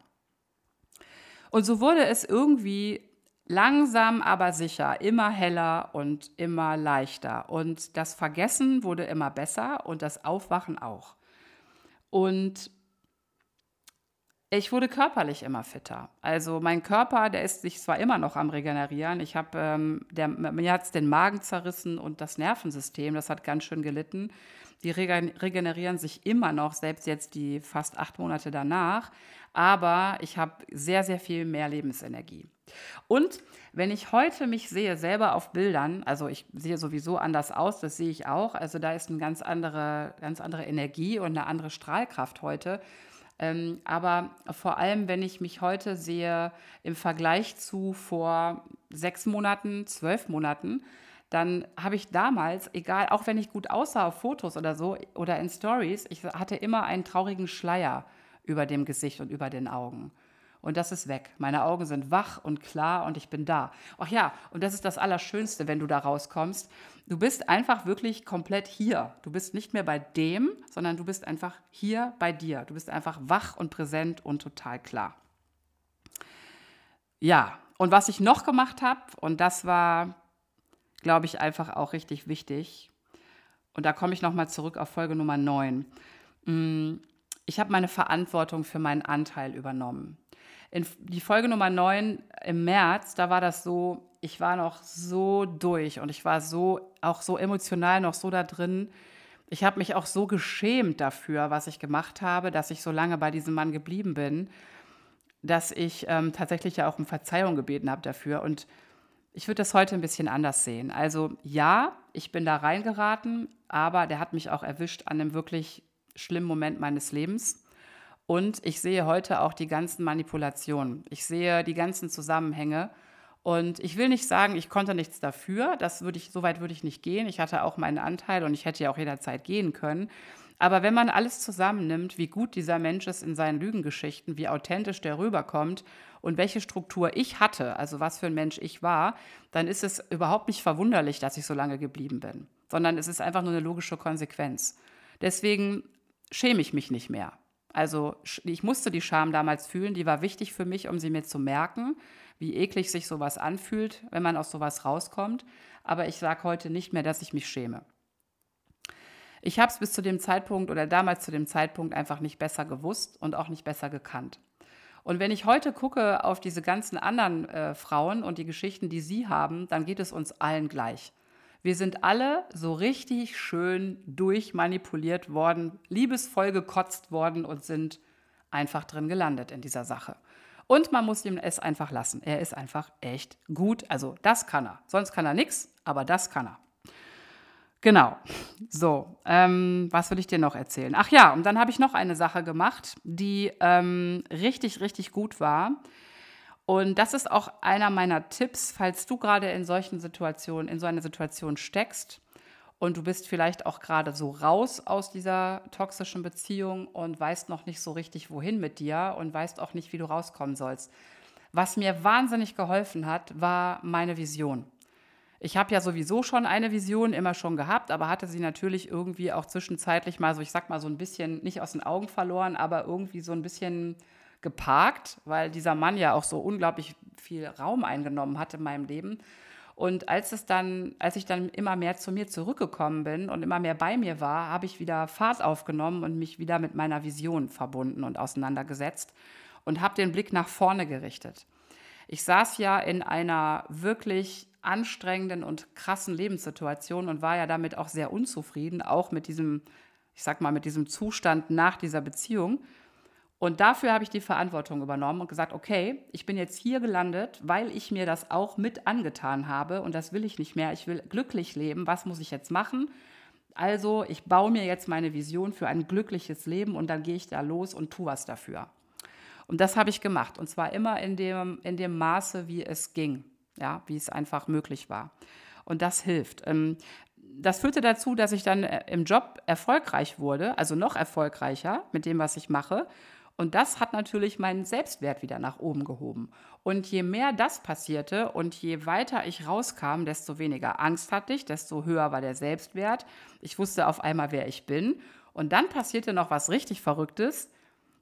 Und so wurde es irgendwie langsam, aber sicher immer heller und immer leichter. Und das Vergessen wurde immer besser und das Aufwachen auch. Und ich wurde körperlich immer fitter. Also mein Körper, der ist sich zwar immer noch am Regenerieren. Ich habe, ähm, mir hat es den Magen zerrissen und das Nervensystem, das hat ganz schön gelitten. Die regenerieren sich immer noch, selbst jetzt die fast acht Monate danach. Aber ich habe sehr, sehr viel mehr Lebensenergie. Und wenn ich heute mich sehe, selber auf Bildern, also ich sehe sowieso anders aus, das sehe ich auch. Also da ist eine ganz andere, ganz andere Energie und eine andere Strahlkraft heute ähm, aber vor allem, wenn ich mich heute sehe im Vergleich zu vor sechs Monaten, zwölf Monaten, dann habe ich damals, egal, auch wenn ich gut aussah auf Fotos oder so oder in Stories, ich hatte immer einen traurigen Schleier über dem Gesicht und über den Augen und das ist weg. Meine Augen sind wach und klar und ich bin da. Ach ja, und das ist das Allerschönste, wenn du da rauskommst. Du bist einfach wirklich komplett hier. Du bist nicht mehr bei dem, sondern du bist einfach hier bei dir. Du bist einfach wach und präsent und total klar. Ja, und was ich noch gemacht habe, und das war, glaube ich, einfach auch richtig wichtig, und da komme ich nochmal zurück auf Folge Nummer 9. Mm, ich habe meine Verantwortung für meinen Anteil übernommen in die Folge Nummer 9 im März, da war das so, ich war noch so durch und ich war so, auch so emotional noch so da drin. Ich habe mich auch so geschämt dafür, was ich gemacht habe, dass ich so lange bei diesem Mann geblieben bin, dass ich ähm, tatsächlich ja auch um Verzeihung gebeten habe dafür. Und ich würde das heute ein bisschen anders sehen. Also ja, ich bin da reingeraten, aber der hat mich auch erwischt an einem wirklich schlimmen Moment meines Lebens. Und ich sehe heute auch die ganzen Manipulationen. Ich sehe die ganzen Zusammenhänge. Und ich will nicht sagen, ich konnte nichts dafür. Das würde ich, so weit würde ich nicht gehen. Ich hatte auch meinen Anteil und ich hätte ja auch jederzeit gehen können. Aber wenn man alles zusammennimmt, wie gut dieser Mensch ist in seinen Lügengeschichten, wie authentisch der rüberkommt und welche Struktur ich hatte, also was für ein Mensch ich war, dann ist es überhaupt nicht verwunderlich, dass ich so lange geblieben bin, sondern es ist einfach nur eine logische Konsequenz. Deswegen schäme ich mich nicht mehr. Also ich musste die Scham damals fühlen, die war wichtig für mich, um sie mir zu merken, wie eklig sich sowas anfühlt, wenn man aus sowas rauskommt. Aber ich sage heute nicht mehr, dass ich mich schäme. Ich habe es bis zu dem Zeitpunkt oder damals zu dem Zeitpunkt einfach nicht besser gewusst und auch nicht besser gekannt. Und wenn ich heute gucke auf diese ganzen anderen äh, Frauen und die Geschichten, die sie haben, dann geht es uns allen gleich. Wir sind alle so richtig schön durchmanipuliert worden, liebesvoll gekotzt worden und sind einfach drin gelandet in dieser Sache. Und man muss ihm es einfach lassen. Er ist einfach echt gut. Also das kann er. Sonst kann er nichts, aber das kann er. Genau. So, ähm, was will ich dir noch erzählen? Ach ja, und dann habe ich noch eine Sache gemacht, die ähm, richtig, richtig gut war. Und das ist auch einer meiner Tipps, falls du gerade in solchen Situationen, in so einer Situation steckst und du bist vielleicht auch gerade so raus aus dieser toxischen Beziehung und weißt noch nicht so richtig, wohin mit dir und weißt auch nicht, wie du rauskommen sollst. Was mir wahnsinnig geholfen hat, war meine Vision. Ich habe ja sowieso schon eine Vision immer schon gehabt, aber hatte sie natürlich irgendwie auch zwischenzeitlich mal so, ich sag mal, so ein bisschen nicht aus den Augen verloren, aber irgendwie so ein bisschen geparkt, weil dieser Mann ja auch so unglaublich viel Raum eingenommen hat in meinem Leben. Und als es dann, als ich dann immer mehr zu mir zurückgekommen bin und immer mehr bei mir war, habe ich wieder Fahrt aufgenommen und mich wieder mit meiner Vision verbunden und auseinandergesetzt und habe den Blick nach vorne gerichtet. Ich saß ja in einer wirklich anstrengenden und krassen Lebenssituation und war ja damit auch sehr unzufrieden, auch mit diesem, ich sag mal, mit diesem Zustand nach dieser Beziehung. Und dafür habe ich die Verantwortung übernommen und gesagt, okay, ich bin jetzt hier gelandet, weil ich mir das auch mit angetan habe und das will ich nicht mehr. Ich will glücklich leben. Was muss ich jetzt machen? Also, ich baue mir jetzt meine Vision für ein glückliches Leben und dann gehe ich da los und tue was dafür. Und das habe ich gemacht und zwar immer in dem, in dem Maße, wie es ging ja, wie es einfach möglich war. Und das hilft. Ähm, das führte dazu, dass ich dann äh, im Job erfolgreich wurde, also noch erfolgreicher mit dem, was ich mache. Und das hat natürlich meinen Selbstwert wieder nach oben gehoben. Und je mehr das passierte und je weiter ich rauskam, desto weniger Angst hatte ich, desto höher war der Selbstwert. Ich wusste auf einmal, wer ich bin. Und dann passierte noch was richtig Verrücktes.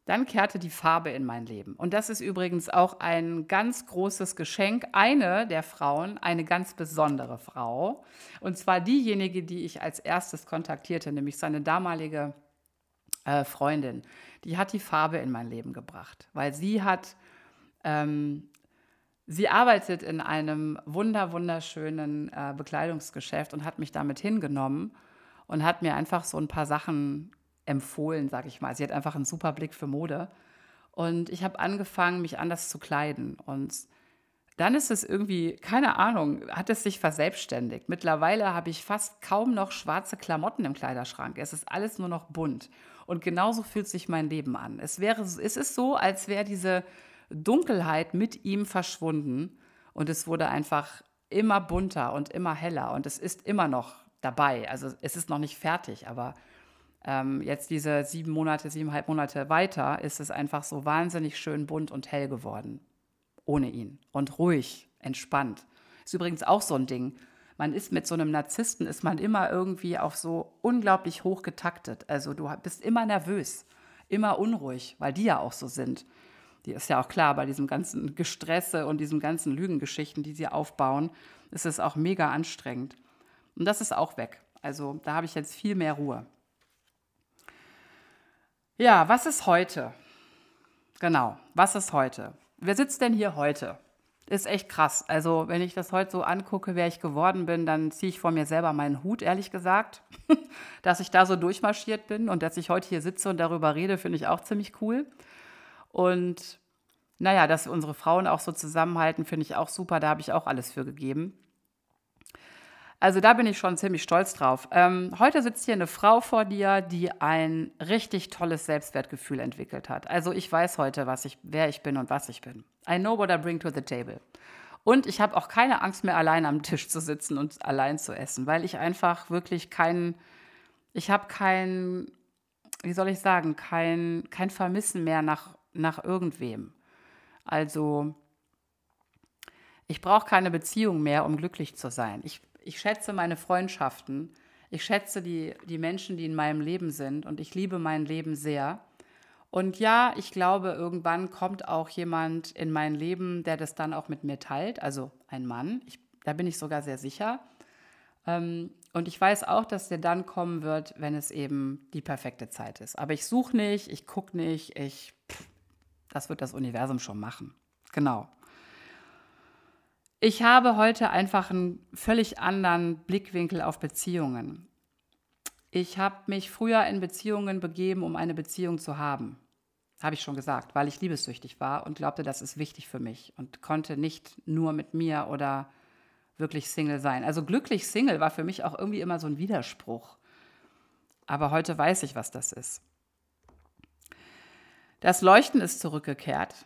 Dann kehrte die Farbe in mein Leben. Und das ist übrigens auch ein ganz großes Geschenk. Eine der Frauen, eine ganz besondere Frau. Und zwar diejenige, die ich als erstes kontaktierte, nämlich seine damalige äh, Freundin. Die hat die Farbe in mein Leben gebracht, weil sie hat, ähm, sie arbeitet in einem wunder, wunderschönen äh, Bekleidungsgeschäft und hat mich damit hingenommen und hat mir einfach so ein paar Sachen empfohlen, sage ich mal. Sie hat einfach einen super Blick für Mode. Und ich habe angefangen, mich anders zu kleiden. Und dann ist es irgendwie, keine Ahnung, hat es sich verselbstständigt. Mittlerweile habe ich fast kaum noch schwarze Klamotten im Kleiderschrank. Es ist alles nur noch bunt. Und genauso fühlt sich mein Leben an. Es, wäre, es ist so, als wäre diese Dunkelheit mit ihm verschwunden. Und es wurde einfach immer bunter und immer heller. Und es ist immer noch dabei. Also es ist noch nicht fertig, aber ähm, jetzt diese sieben Monate, siebeneinhalb Monate weiter, ist es einfach so wahnsinnig schön bunt und hell geworden. Ohne ihn. Und ruhig, entspannt. Ist übrigens auch so ein Ding. Man ist mit so einem Narzissten, ist man immer irgendwie auf so unglaublich hoch getaktet. Also du bist immer nervös, immer unruhig, weil die ja auch so sind. Die ist ja auch klar, bei diesem ganzen Gestresse und diesen ganzen Lügengeschichten, die sie aufbauen, ist es auch mega anstrengend. Und das ist auch weg. Also da habe ich jetzt viel mehr Ruhe. Ja, was ist heute? Genau, was ist heute? Wer sitzt denn hier heute? Ist echt krass. Also, wenn ich das heute so angucke, wer ich geworden bin, dann ziehe ich vor mir selber meinen Hut, ehrlich gesagt. *laughs* dass ich da so durchmarschiert bin und dass ich heute hier sitze und darüber rede, finde ich auch ziemlich cool. Und naja, dass unsere Frauen auch so zusammenhalten, finde ich auch super. Da habe ich auch alles für gegeben. Also da bin ich schon ziemlich stolz drauf. Ähm, heute sitzt hier eine Frau vor dir, die ein richtig tolles Selbstwertgefühl entwickelt hat. Also ich weiß heute, was ich, wer ich bin und was ich bin. I know what I bring to the table. Und ich habe auch keine Angst mehr, allein am Tisch zu sitzen und allein zu essen, weil ich einfach wirklich kein, ich habe kein, wie soll ich sagen, kein, kein Vermissen mehr nach, nach irgendwem. Also ich brauche keine Beziehung mehr, um glücklich zu sein. Ich ich schätze meine Freundschaften, ich schätze die, die Menschen, die in meinem Leben sind und ich liebe mein Leben sehr. Und ja, ich glaube, irgendwann kommt auch jemand in mein Leben, der das dann auch mit mir teilt, also ein Mann. Ich, da bin ich sogar sehr sicher. Ähm, und ich weiß auch, dass der dann kommen wird, wenn es eben die perfekte Zeit ist. Aber ich suche nicht, ich gucke nicht, ich, Das wird das Universum schon machen. Genau. Ich habe heute einfach einen völlig anderen Blickwinkel auf Beziehungen. Ich habe mich früher in Beziehungen begeben, um eine Beziehung zu haben. Habe ich schon gesagt, weil ich liebessüchtig war und glaubte, das ist wichtig für mich und konnte nicht nur mit mir oder wirklich Single sein. Also glücklich Single war für mich auch irgendwie immer so ein Widerspruch. Aber heute weiß ich, was das ist. Das Leuchten ist zurückgekehrt.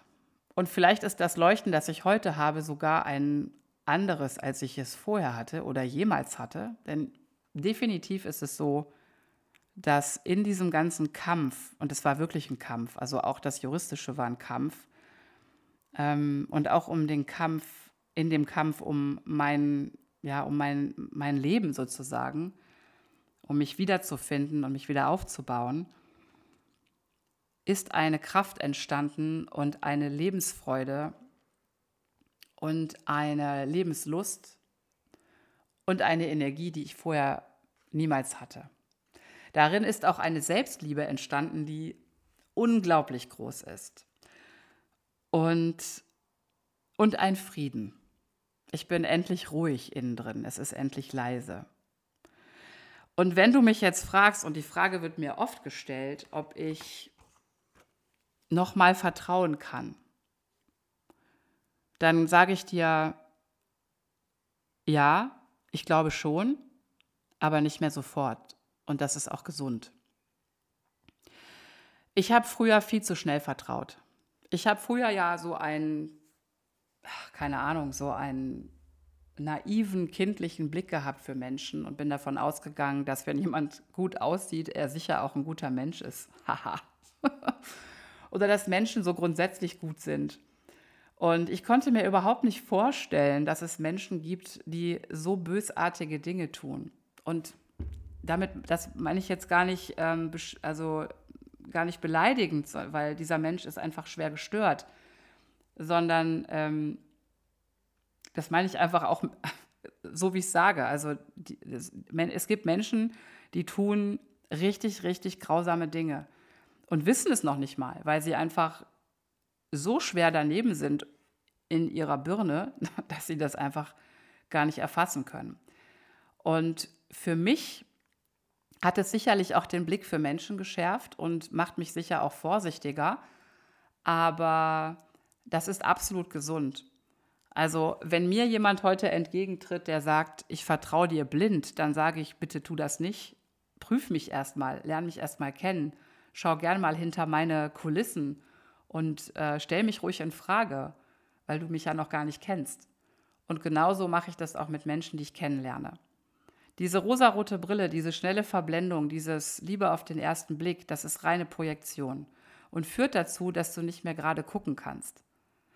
Und vielleicht ist das Leuchten, das ich heute habe, sogar ein anderes, als ich es vorher hatte oder jemals hatte. Denn definitiv ist es so, dass in diesem ganzen Kampf, und es war wirklich ein Kampf, also auch das Juristische war ein Kampf, ähm, und auch um den Kampf, in dem Kampf um mein, ja, um mein, mein Leben sozusagen, um mich wiederzufinden und mich wieder aufzubauen, ist eine Kraft entstanden und eine Lebensfreude und eine Lebenslust und eine Energie, die ich vorher niemals hatte. Darin ist auch eine Selbstliebe entstanden, die unglaublich groß ist. Und, und ein Frieden. Ich bin endlich ruhig innen drin. Es ist endlich leise. Und wenn du mich jetzt fragst, und die Frage wird mir oft gestellt, ob ich nochmal vertrauen kann, dann sage ich dir, ja, ich glaube schon, aber nicht mehr sofort. Und das ist auch gesund. Ich habe früher viel zu schnell vertraut. Ich habe früher ja so einen, keine Ahnung, so einen naiven, kindlichen Blick gehabt für Menschen und bin davon ausgegangen, dass wenn jemand gut aussieht, er sicher auch ein guter Mensch ist. *laughs* Haha. Oder dass Menschen so grundsätzlich gut sind. Und ich konnte mir überhaupt nicht vorstellen, dass es Menschen gibt, die so bösartige Dinge tun. Und damit, das meine ich jetzt gar nicht, ähm, also gar nicht beleidigend, weil dieser Mensch ist einfach schwer gestört, sondern ähm, das meine ich einfach auch *laughs* so, wie ich sage. Also die, es gibt Menschen, die tun richtig, richtig grausame Dinge und wissen es noch nicht mal, weil sie einfach so schwer daneben sind in ihrer Birne, *laughs* dass sie das einfach gar nicht erfassen können. Und für mich hat es sicherlich auch den Blick für Menschen geschärft und macht mich sicher auch vorsichtiger. Aber das ist absolut gesund. Also wenn mir jemand heute entgegentritt, der sagt, ich vertraue dir blind, dann sage ich, bitte tu das nicht. Prüf mich erstmal, lerne mich erstmal kennen. Schau gern mal hinter meine Kulissen und äh, stell mich ruhig in Frage, weil du mich ja noch gar nicht kennst. Und genauso mache ich das auch mit Menschen, die ich kennenlerne. Diese rosarote Brille, diese schnelle Verblendung, dieses Liebe auf den ersten Blick, das ist reine Projektion und führt dazu, dass du nicht mehr gerade gucken kannst.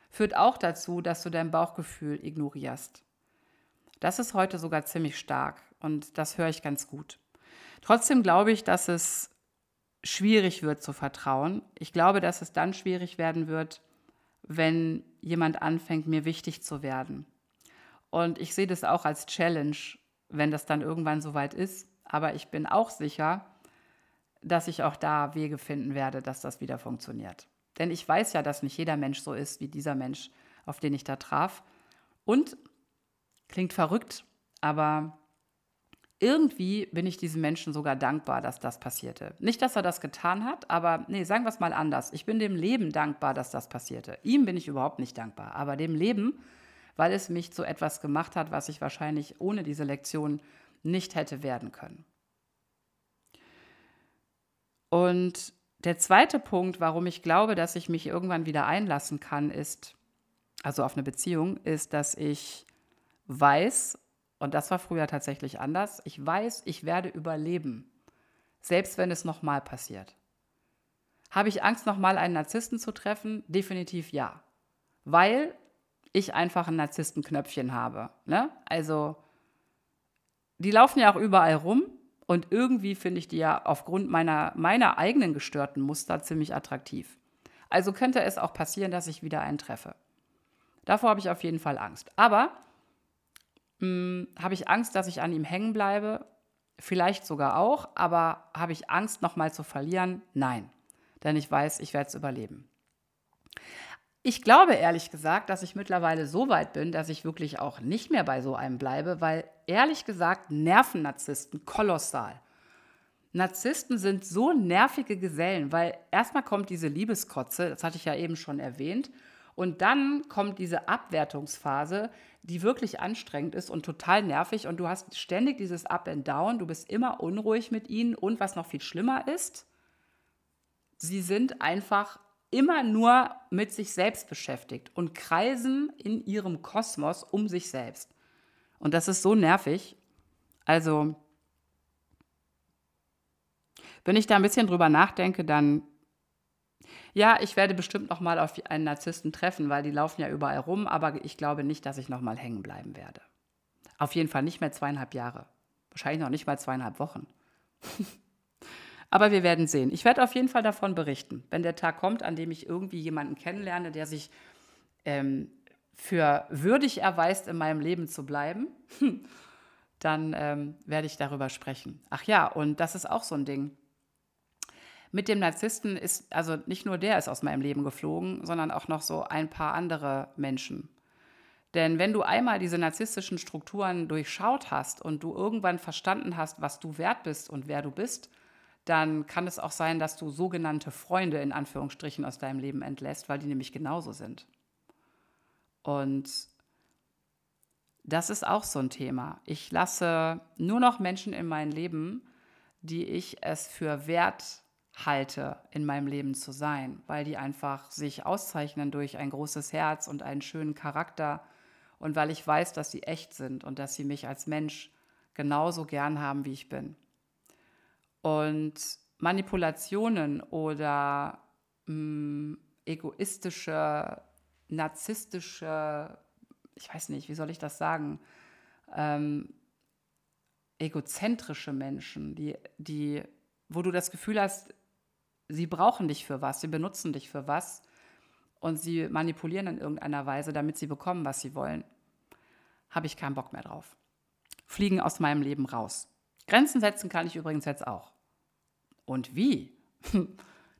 Führt auch dazu, dass du dein Bauchgefühl ignorierst. Das ist heute sogar ziemlich stark und das höre ich ganz gut. Trotzdem glaube ich, dass es schwierig wird zu vertrauen. Ich glaube, dass es dann schwierig werden wird, wenn jemand anfängt, mir wichtig zu werden. Und ich sehe das auch als Challenge, wenn das dann irgendwann soweit ist. Aber ich bin auch sicher, dass ich auch da Wege finden werde, dass das wieder funktioniert. Denn ich weiß ja, dass nicht jeder Mensch so ist wie dieser Mensch, auf den ich da traf. Und klingt verrückt, aber irgendwie bin ich diesem Menschen sogar dankbar, dass das passierte. Nicht, dass er das getan hat, aber nee, sagen wir es mal anders. Ich bin dem Leben dankbar, dass das passierte. Ihm bin ich überhaupt nicht dankbar, aber dem Leben weil es mich zu etwas gemacht hat, was ich wahrscheinlich ohne diese Lektion nicht hätte werden können. Und der zweite Punkt, warum ich glaube, dass ich mich irgendwann wieder einlassen kann, ist, also auf eine Beziehung, ist, dass ich weiß, und das war früher tatsächlich anders, ich weiß, ich werde überleben, selbst wenn es nochmal passiert. Habe ich Angst, nochmal einen Narzissten zu treffen? Definitiv ja. Weil ich einfach ein Narzisstenknöpfchen habe. Ne? Also, die laufen ja auch überall rum und irgendwie finde ich die ja aufgrund meiner, meiner eigenen gestörten Muster ziemlich attraktiv. Also könnte es auch passieren, dass ich wieder einen treffe. Davor habe ich auf jeden Fall Angst. Aber habe ich Angst, dass ich an ihm hängen bleibe? Vielleicht sogar auch, aber habe ich Angst, nochmal zu verlieren? Nein, denn ich weiß, ich werde es überleben. Ich glaube ehrlich gesagt, dass ich mittlerweile so weit bin, dass ich wirklich auch nicht mehr bei so einem bleibe, weil ehrlich gesagt nerven Narzissten kolossal. Narzissten sind so nervige Gesellen, weil erstmal kommt diese Liebeskotze, das hatte ich ja eben schon erwähnt, und dann kommt diese Abwertungsphase, die wirklich anstrengend ist und total nervig und du hast ständig dieses Up and Down, du bist immer unruhig mit ihnen und was noch viel schlimmer ist, sie sind einfach immer nur mit sich selbst beschäftigt und kreisen in ihrem Kosmos um sich selbst. Und das ist so nervig. Also, wenn ich da ein bisschen drüber nachdenke, dann ja, ich werde bestimmt noch mal auf einen Narzissten treffen, weil die laufen ja überall rum, aber ich glaube nicht, dass ich noch mal hängen bleiben werde. Auf jeden Fall nicht mehr zweieinhalb Jahre. Wahrscheinlich noch nicht mal zweieinhalb Wochen. *laughs* aber wir werden sehen. Ich werde auf jeden Fall davon berichten, wenn der Tag kommt, an dem ich irgendwie jemanden kennenlerne, der sich ähm, für würdig erweist, in meinem Leben zu bleiben. *laughs* Dann ähm, werde ich darüber sprechen. Ach ja, und das ist auch so ein Ding mit dem Narzissten ist, also nicht nur der ist aus meinem Leben geflogen, sondern auch noch so ein paar andere Menschen. Denn wenn du einmal diese narzisstischen Strukturen durchschaut hast und du irgendwann verstanden hast, was du wert bist und wer du bist, dann kann es auch sein, dass du sogenannte Freunde in Anführungsstrichen aus deinem Leben entlässt, weil die nämlich genauso sind. Und das ist auch so ein Thema. Ich lasse nur noch Menschen in mein Leben, die ich es für wert halte, in meinem Leben zu sein, weil die einfach sich auszeichnen durch ein großes Herz und einen schönen Charakter und weil ich weiß, dass sie echt sind und dass sie mich als Mensch genauso gern haben, wie ich bin. Und Manipulationen oder mh, mm, egoistische, narzisstische, ich weiß nicht, wie soll ich das sagen, ähm, egozentrische Menschen, die, die, wo du das Gefühl hast, sie brauchen dich für was, sie benutzen dich für was und sie manipulieren in irgendeiner Weise, damit sie bekommen, was sie wollen, habe ich keinen Bock mehr drauf. Fliegen aus meinem Leben raus. Grenzen setzen kann ich übrigens jetzt auch. Und wie? *laughs*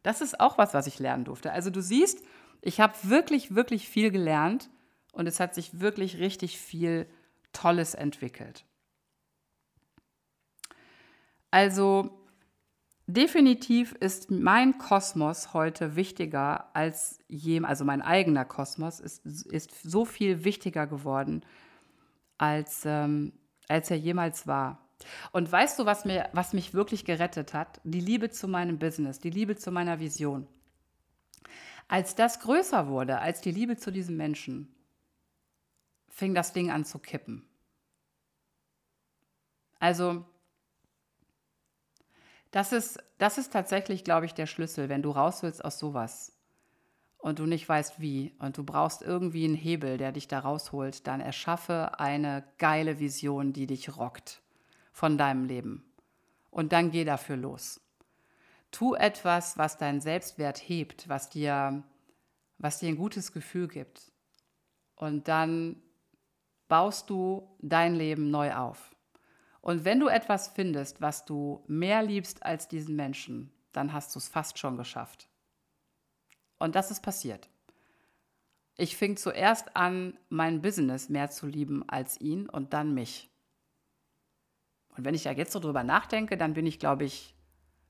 Das ist auch was, was ich lernen durfte. Also du siehst, ich habe wirklich, wirklich viel gelernt und es hat sich wirklich richtig viel Tolles entwickelt. Also Definitiv ist mein Kosmos heute wichtiger als je, also mein eigener Kosmos ist, ist so viel wichtiger geworden, als, ähm, als er jemals war. Und weißt du, was, mir, was mich wirklich gerettet hat? Die Liebe zu meinem Business, die Liebe zu meiner Vision. Als das größer wurde, als die Liebe zu diesem Menschen, fing das Ding an zu kippen. Also das ist, das ist tatsächlich, glaube ich, der Schlüssel, wenn du raus willst aus sowas und du nicht weißt wie und du brauchst irgendwie einen Hebel, der dich da rausholt, dann erschaffe eine geile Vision, die dich rockt von deinem Leben. Und dann geh dafür los. Tu etwas, was deinen Selbstwert hebt, was dir, was dir ein gutes Gefühl gibt. Und dann baust du dein Leben neu auf. Und wenn du etwas findest, was du mehr liebst als diesen Menschen, dann hast du es fast schon geschafft. Und das ist passiert. Ich fing zuerst an, mein Business mehr zu lieben als ihn und dann mich. Und wenn ich da jetzt so drüber nachdenke, dann bin ich, glaube ich,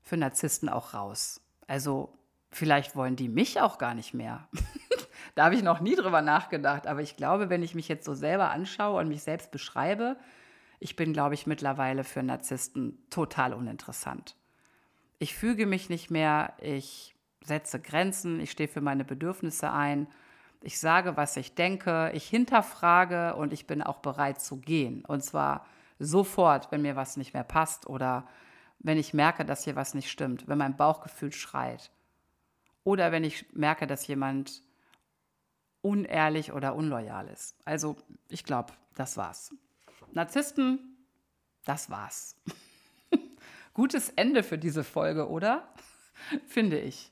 für Narzissten auch raus. Also vielleicht wollen die mich auch gar nicht mehr. *laughs* da habe ich noch nie drüber nachgedacht. Aber ich glaube, wenn ich mich jetzt so selber anschaue und mich selbst beschreibe, ich bin, glaube ich, mittlerweile für Narzissten total uninteressant. Ich füge mich nicht mehr, ich setze Grenzen, ich stehe für meine Bedürfnisse ein, ich sage, was ich denke, ich hinterfrage und ich bin auch bereit zu gehen. Und zwar sofort, wenn mir was nicht mehr passt oder wenn ich merke, dass hier was nicht stimmt, wenn mein Bauchgefühl schreit. Oder wenn ich merke, dass jemand unehrlich oder unloyal ist. Also ich glaube, das war's. Narzissten, das war's. *laughs* Gutes Ende für diese Folge, oder? *laughs* Finde ich.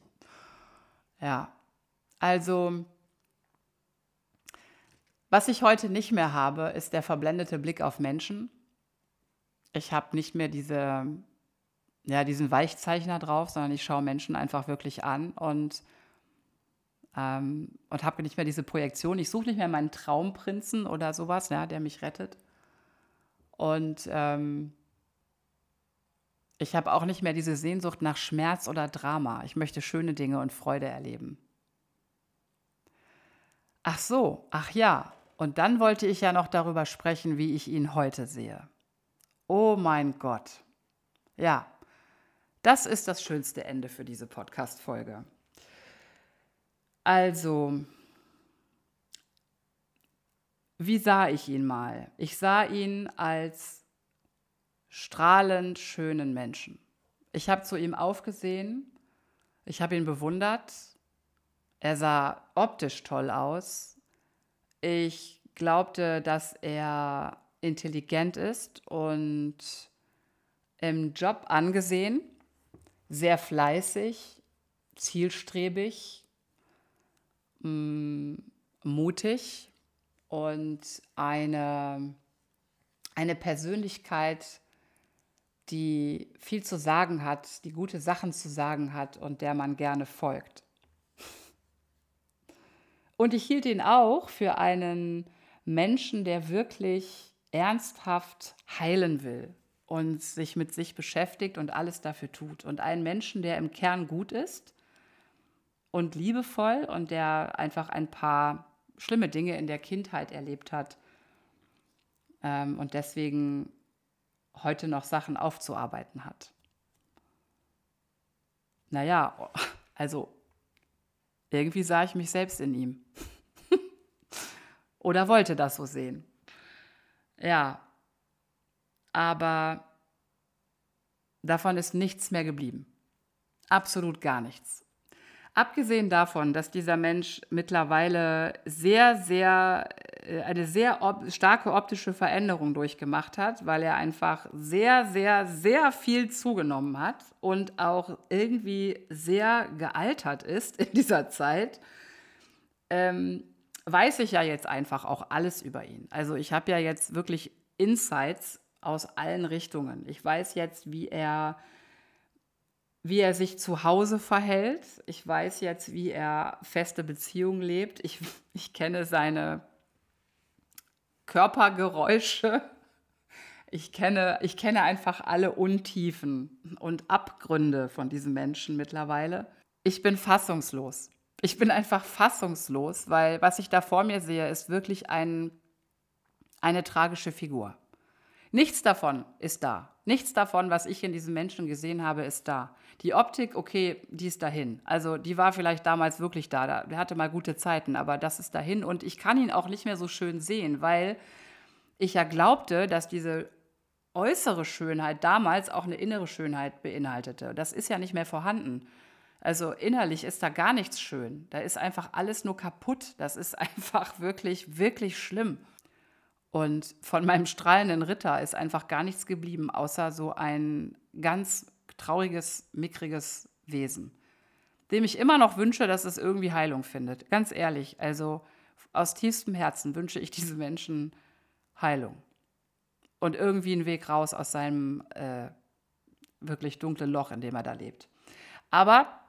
Ja, also was ich heute nicht mehr habe, ist der verblendete Blick auf Menschen. Ich habe nicht mehr diese, ja, diesen Weichzeichner drauf, sondern ich schaue Menschen einfach wirklich an und ähm, und habe nicht mehr diese Projektion. Ich suche nicht mehr meinen Traumprinzen oder sowas, ja, der mich rettet. Und ähm, ich habe auch nicht mehr diese Sehnsucht nach Schmerz oder Drama. Ich möchte schöne Dinge und Freude erleben. Ach so, ach ja. Und dann wollte ich ja noch darüber sprechen, wie ich ihn heute sehe. Oh mein Gott. Ja, das ist das schönste Ende für diese Podcast-Folge. Also, wie sah ich ihn mal? Ich sah ihn als strahlend schönen Menschen. Ich habe zu ihm aufgesehen, ich habe ihn bewundert, er sah optisch toll aus. Ich glaubte, dass er intelligent ist und im Job angesehen, sehr fleißig, zielstrebig, mm, mutig und eine, eine Persönlichkeit, die viel zu sagen hat, die gute Sachen zu sagen hat und der man gerne folgt. Und ich hielt ihn auch für einen Menschen, der wirklich ernsthaft heilen will und sich mit sich beschäftigt und alles dafür tut. Und einen Menschen, der im Kern gut ist und liebevoll und der einfach ein paar schlimme Dinge in der Kindheit erlebt hat ähm, und deswegen heute noch Sachen aufzuarbeiten hat. Naja, *laughs* also irgendwie sah ich mich selbst in ihm. *laughs* Oder wollte das so sehen. Ja, aber davon ist nichts mehr geblieben. Absolut gar nichts. Abgesehen davon, dass dieser Mensch mittlerweile sehr, sehr, äh, eine sehr op starke optische Veränderung durchgemacht hat, weil er einfach sehr, sehr, sehr viel zugenommen hat und auch irgendwie sehr gealtert ist in dieser Zeit, ähm, weiß ich ja jetzt einfach auch alles über ihn. Also ich habe ja jetzt wirklich Insights aus allen Richtungen. Ich weiß jetzt, wie er wie er sich zu Hause verhält. Ich weiß jetzt, wie er feste Beziehungen lebt. Ich, ich kenne seine Körpergeräusche. Ich kenne, ich kenne einfach alle Untiefen und Abgründe von diesem Menschen mittlerweile. Ich bin fassungslos. Ich bin einfach fassungslos, weil was ich da vor mir sehe, ist wirklich ein, eine tragische Figur. Nichts davon ist da. Nichts davon, was ich in diesem Menschen gesehen habe, ist da. Die Optik, okay, die ist dahin. Also die war vielleicht damals wirklich da. Der hatte mal gute Zeiten, aber das ist dahin. Und ich kann ihn auch nicht mehr so schön sehen, weil ich ja glaubte, dass diese äußere Schönheit damals auch eine innere Schönheit beinhaltete. Das ist ja nicht mehr vorhanden. Also innerlich ist da gar nichts schön. Da ist einfach alles nur kaputt. Das ist *laughs* einfach wirklich, wirklich schlimm. Und von meinem strahlenden Ritter ist einfach gar nichts geblieben, außer so ein ganz trauriges, mickriges Wesen, dem ich immer noch wünsche, dass es irgendwie Heilung findet. Ganz ehrlich, also aus tiefstem Herzen wünsche ich diesen Menschen Heilung und irgendwie einen Weg raus aus seinem äh, wirklich dunklen Loch, in dem er da lebt. Aber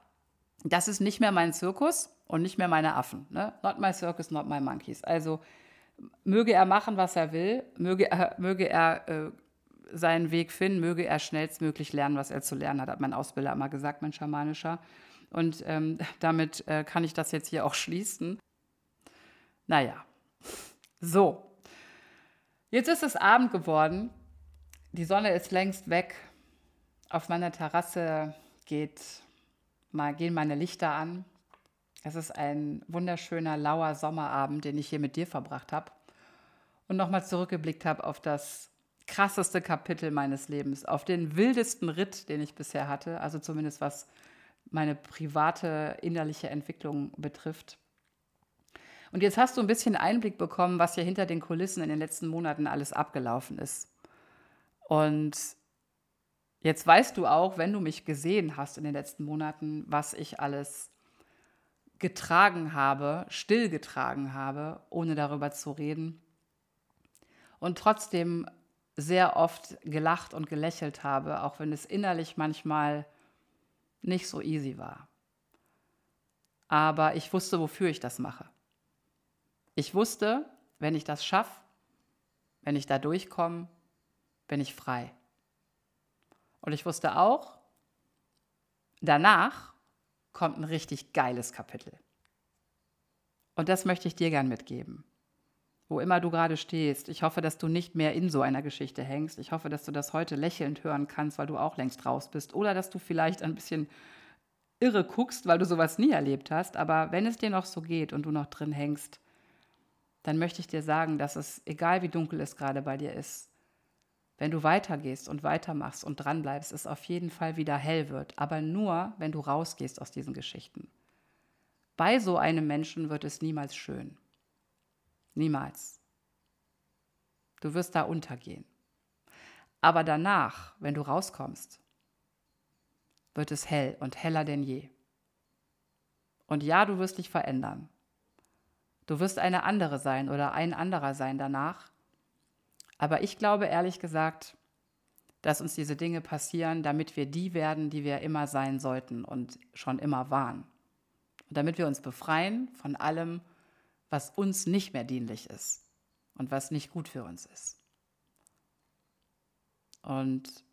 das ist nicht mehr mein Zirkus und nicht mehr meine Affen. Ne? Not my circus, not my monkeys. Also möge er machen, was er will, möge er, möge er äh, seinen Weg finden, möge er schnellstmöglich lernen, was er zu lernen hat, hat mein Ausbilder immer gesagt, mein schamanischer. Und ähm, *laughs* damit äh, kann ich das jetzt hier auch schließen. Naja, so. Jetzt ist es Abend geworden. Die Sonne ist längst weg. Auf meiner Terrasse geht, mal, gehen meine Lichter an. Es ist ein wunderschöner, lauer Sommerabend, den ich hier mit dir verbracht habe. Und nochmal zurückgeblickt habe auf das krasseste Kapitel meines Lebens, auf den wildesten Ritt, den ich bisher hatte, also zumindest was meine private innerliche Entwicklung betrifft. Und jetzt hast du ein bisschen Einblick bekommen, was hier hinter den Kulissen in den letzten Monaten alles abgelaufen ist. Und jetzt weißt du auch, wenn du mich gesehen hast in den letzten Monaten, was ich alles getragen habe, still getragen habe, ohne darüber zu reden. Und trotzdem sehr oft gelacht und gelächelt habe, auch wenn es innerlich manchmal nicht so easy war. aber ich wusste, wofür ich das mache. Ich wusste, wenn ich das schaffe, wenn ich da durchkomme, bin ich frei. Und ich wusste auch, danach kommt ein richtig geiles Kapitel. Und das möchte ich dir gern mitgeben. Wo immer du gerade stehst, ich hoffe, dass du nicht mehr in so einer Geschichte hängst. Ich hoffe, dass du das heute lächelnd hören kannst, weil du auch längst raus bist. Oder dass du vielleicht ein bisschen irre guckst, weil du sowas nie erlebt hast. Aber wenn es dir noch so geht und du noch drin hängst, dann möchte ich dir sagen, dass es, egal wie dunkel es gerade bei dir ist, wenn du weitergehst und weitermachst und dranbleibst, es auf jeden Fall wieder hell wird. Aber nur, wenn du rausgehst aus diesen Geschichten. Bei so einem Menschen wird es niemals schön. Niemals. Du wirst da untergehen. Aber danach, wenn du rauskommst, wird es hell und heller denn je. Und ja, du wirst dich verändern. Du wirst eine andere sein oder ein anderer sein danach. Aber ich glaube ehrlich gesagt, dass uns diese Dinge passieren, damit wir die werden, die wir immer sein sollten und schon immer waren. Und damit wir uns befreien von allem, was uns nicht mehr dienlich ist und was nicht gut für uns ist. Und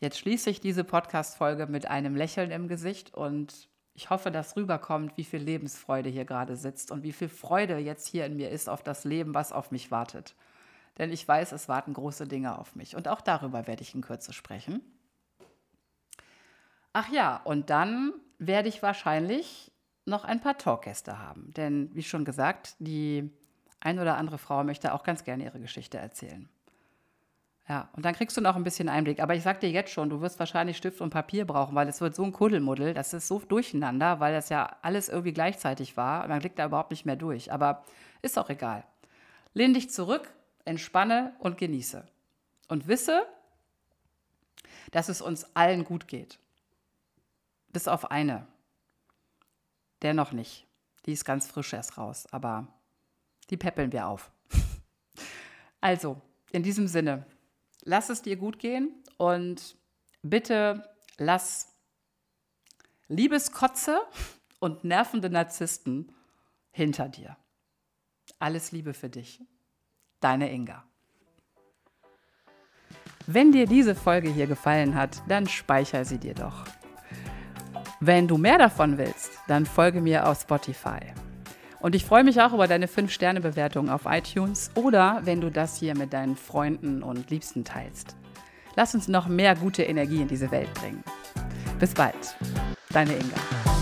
jetzt schließe ich diese Podcast-Folge mit einem Lächeln im Gesicht und ich hoffe, dass rüberkommt, wie viel Lebensfreude hier gerade sitzt und wie viel Freude jetzt hier in mir ist auf das Leben, was auf mich wartet. Denn ich weiß, es warten große Dinge auf mich. Und auch darüber werde ich in Kürze sprechen. Ach ja, und dann werde ich wahrscheinlich noch ein paar Talkgäste haben. Denn wie schon gesagt, die ein oder andere Frau möchte auch ganz gerne ihre Geschichte erzählen. Ja, und dann kriegst du noch ein bisschen Einblick. Aber ich sag dir jetzt schon, du wirst wahrscheinlich Stift und Papier brauchen, weil es wird so ein Kuddelmuddel, das ist so durcheinander, weil das ja alles irgendwie gleichzeitig war. Man blickt da überhaupt nicht mehr durch. Aber ist auch egal. Lehn dich zurück, entspanne und genieße. Und wisse, dass es uns allen gut geht. Bis auf eine. Der noch nicht. Die ist ganz frisch erst raus, aber die peppeln wir auf. *laughs* also, in diesem Sinne, lass es dir gut gehen und bitte lass Liebeskotze und nervende Narzissten hinter dir. Alles Liebe für dich. Deine Inga. Wenn dir diese Folge hier gefallen hat, dann speicher sie dir doch. Wenn du mehr davon willst, dann folge mir auf Spotify. Und ich freue mich auch über deine 5-Sterne-Bewertung auf iTunes oder wenn du das hier mit deinen Freunden und Liebsten teilst. Lass uns noch mehr gute Energie in diese Welt bringen. Bis bald, deine Inga.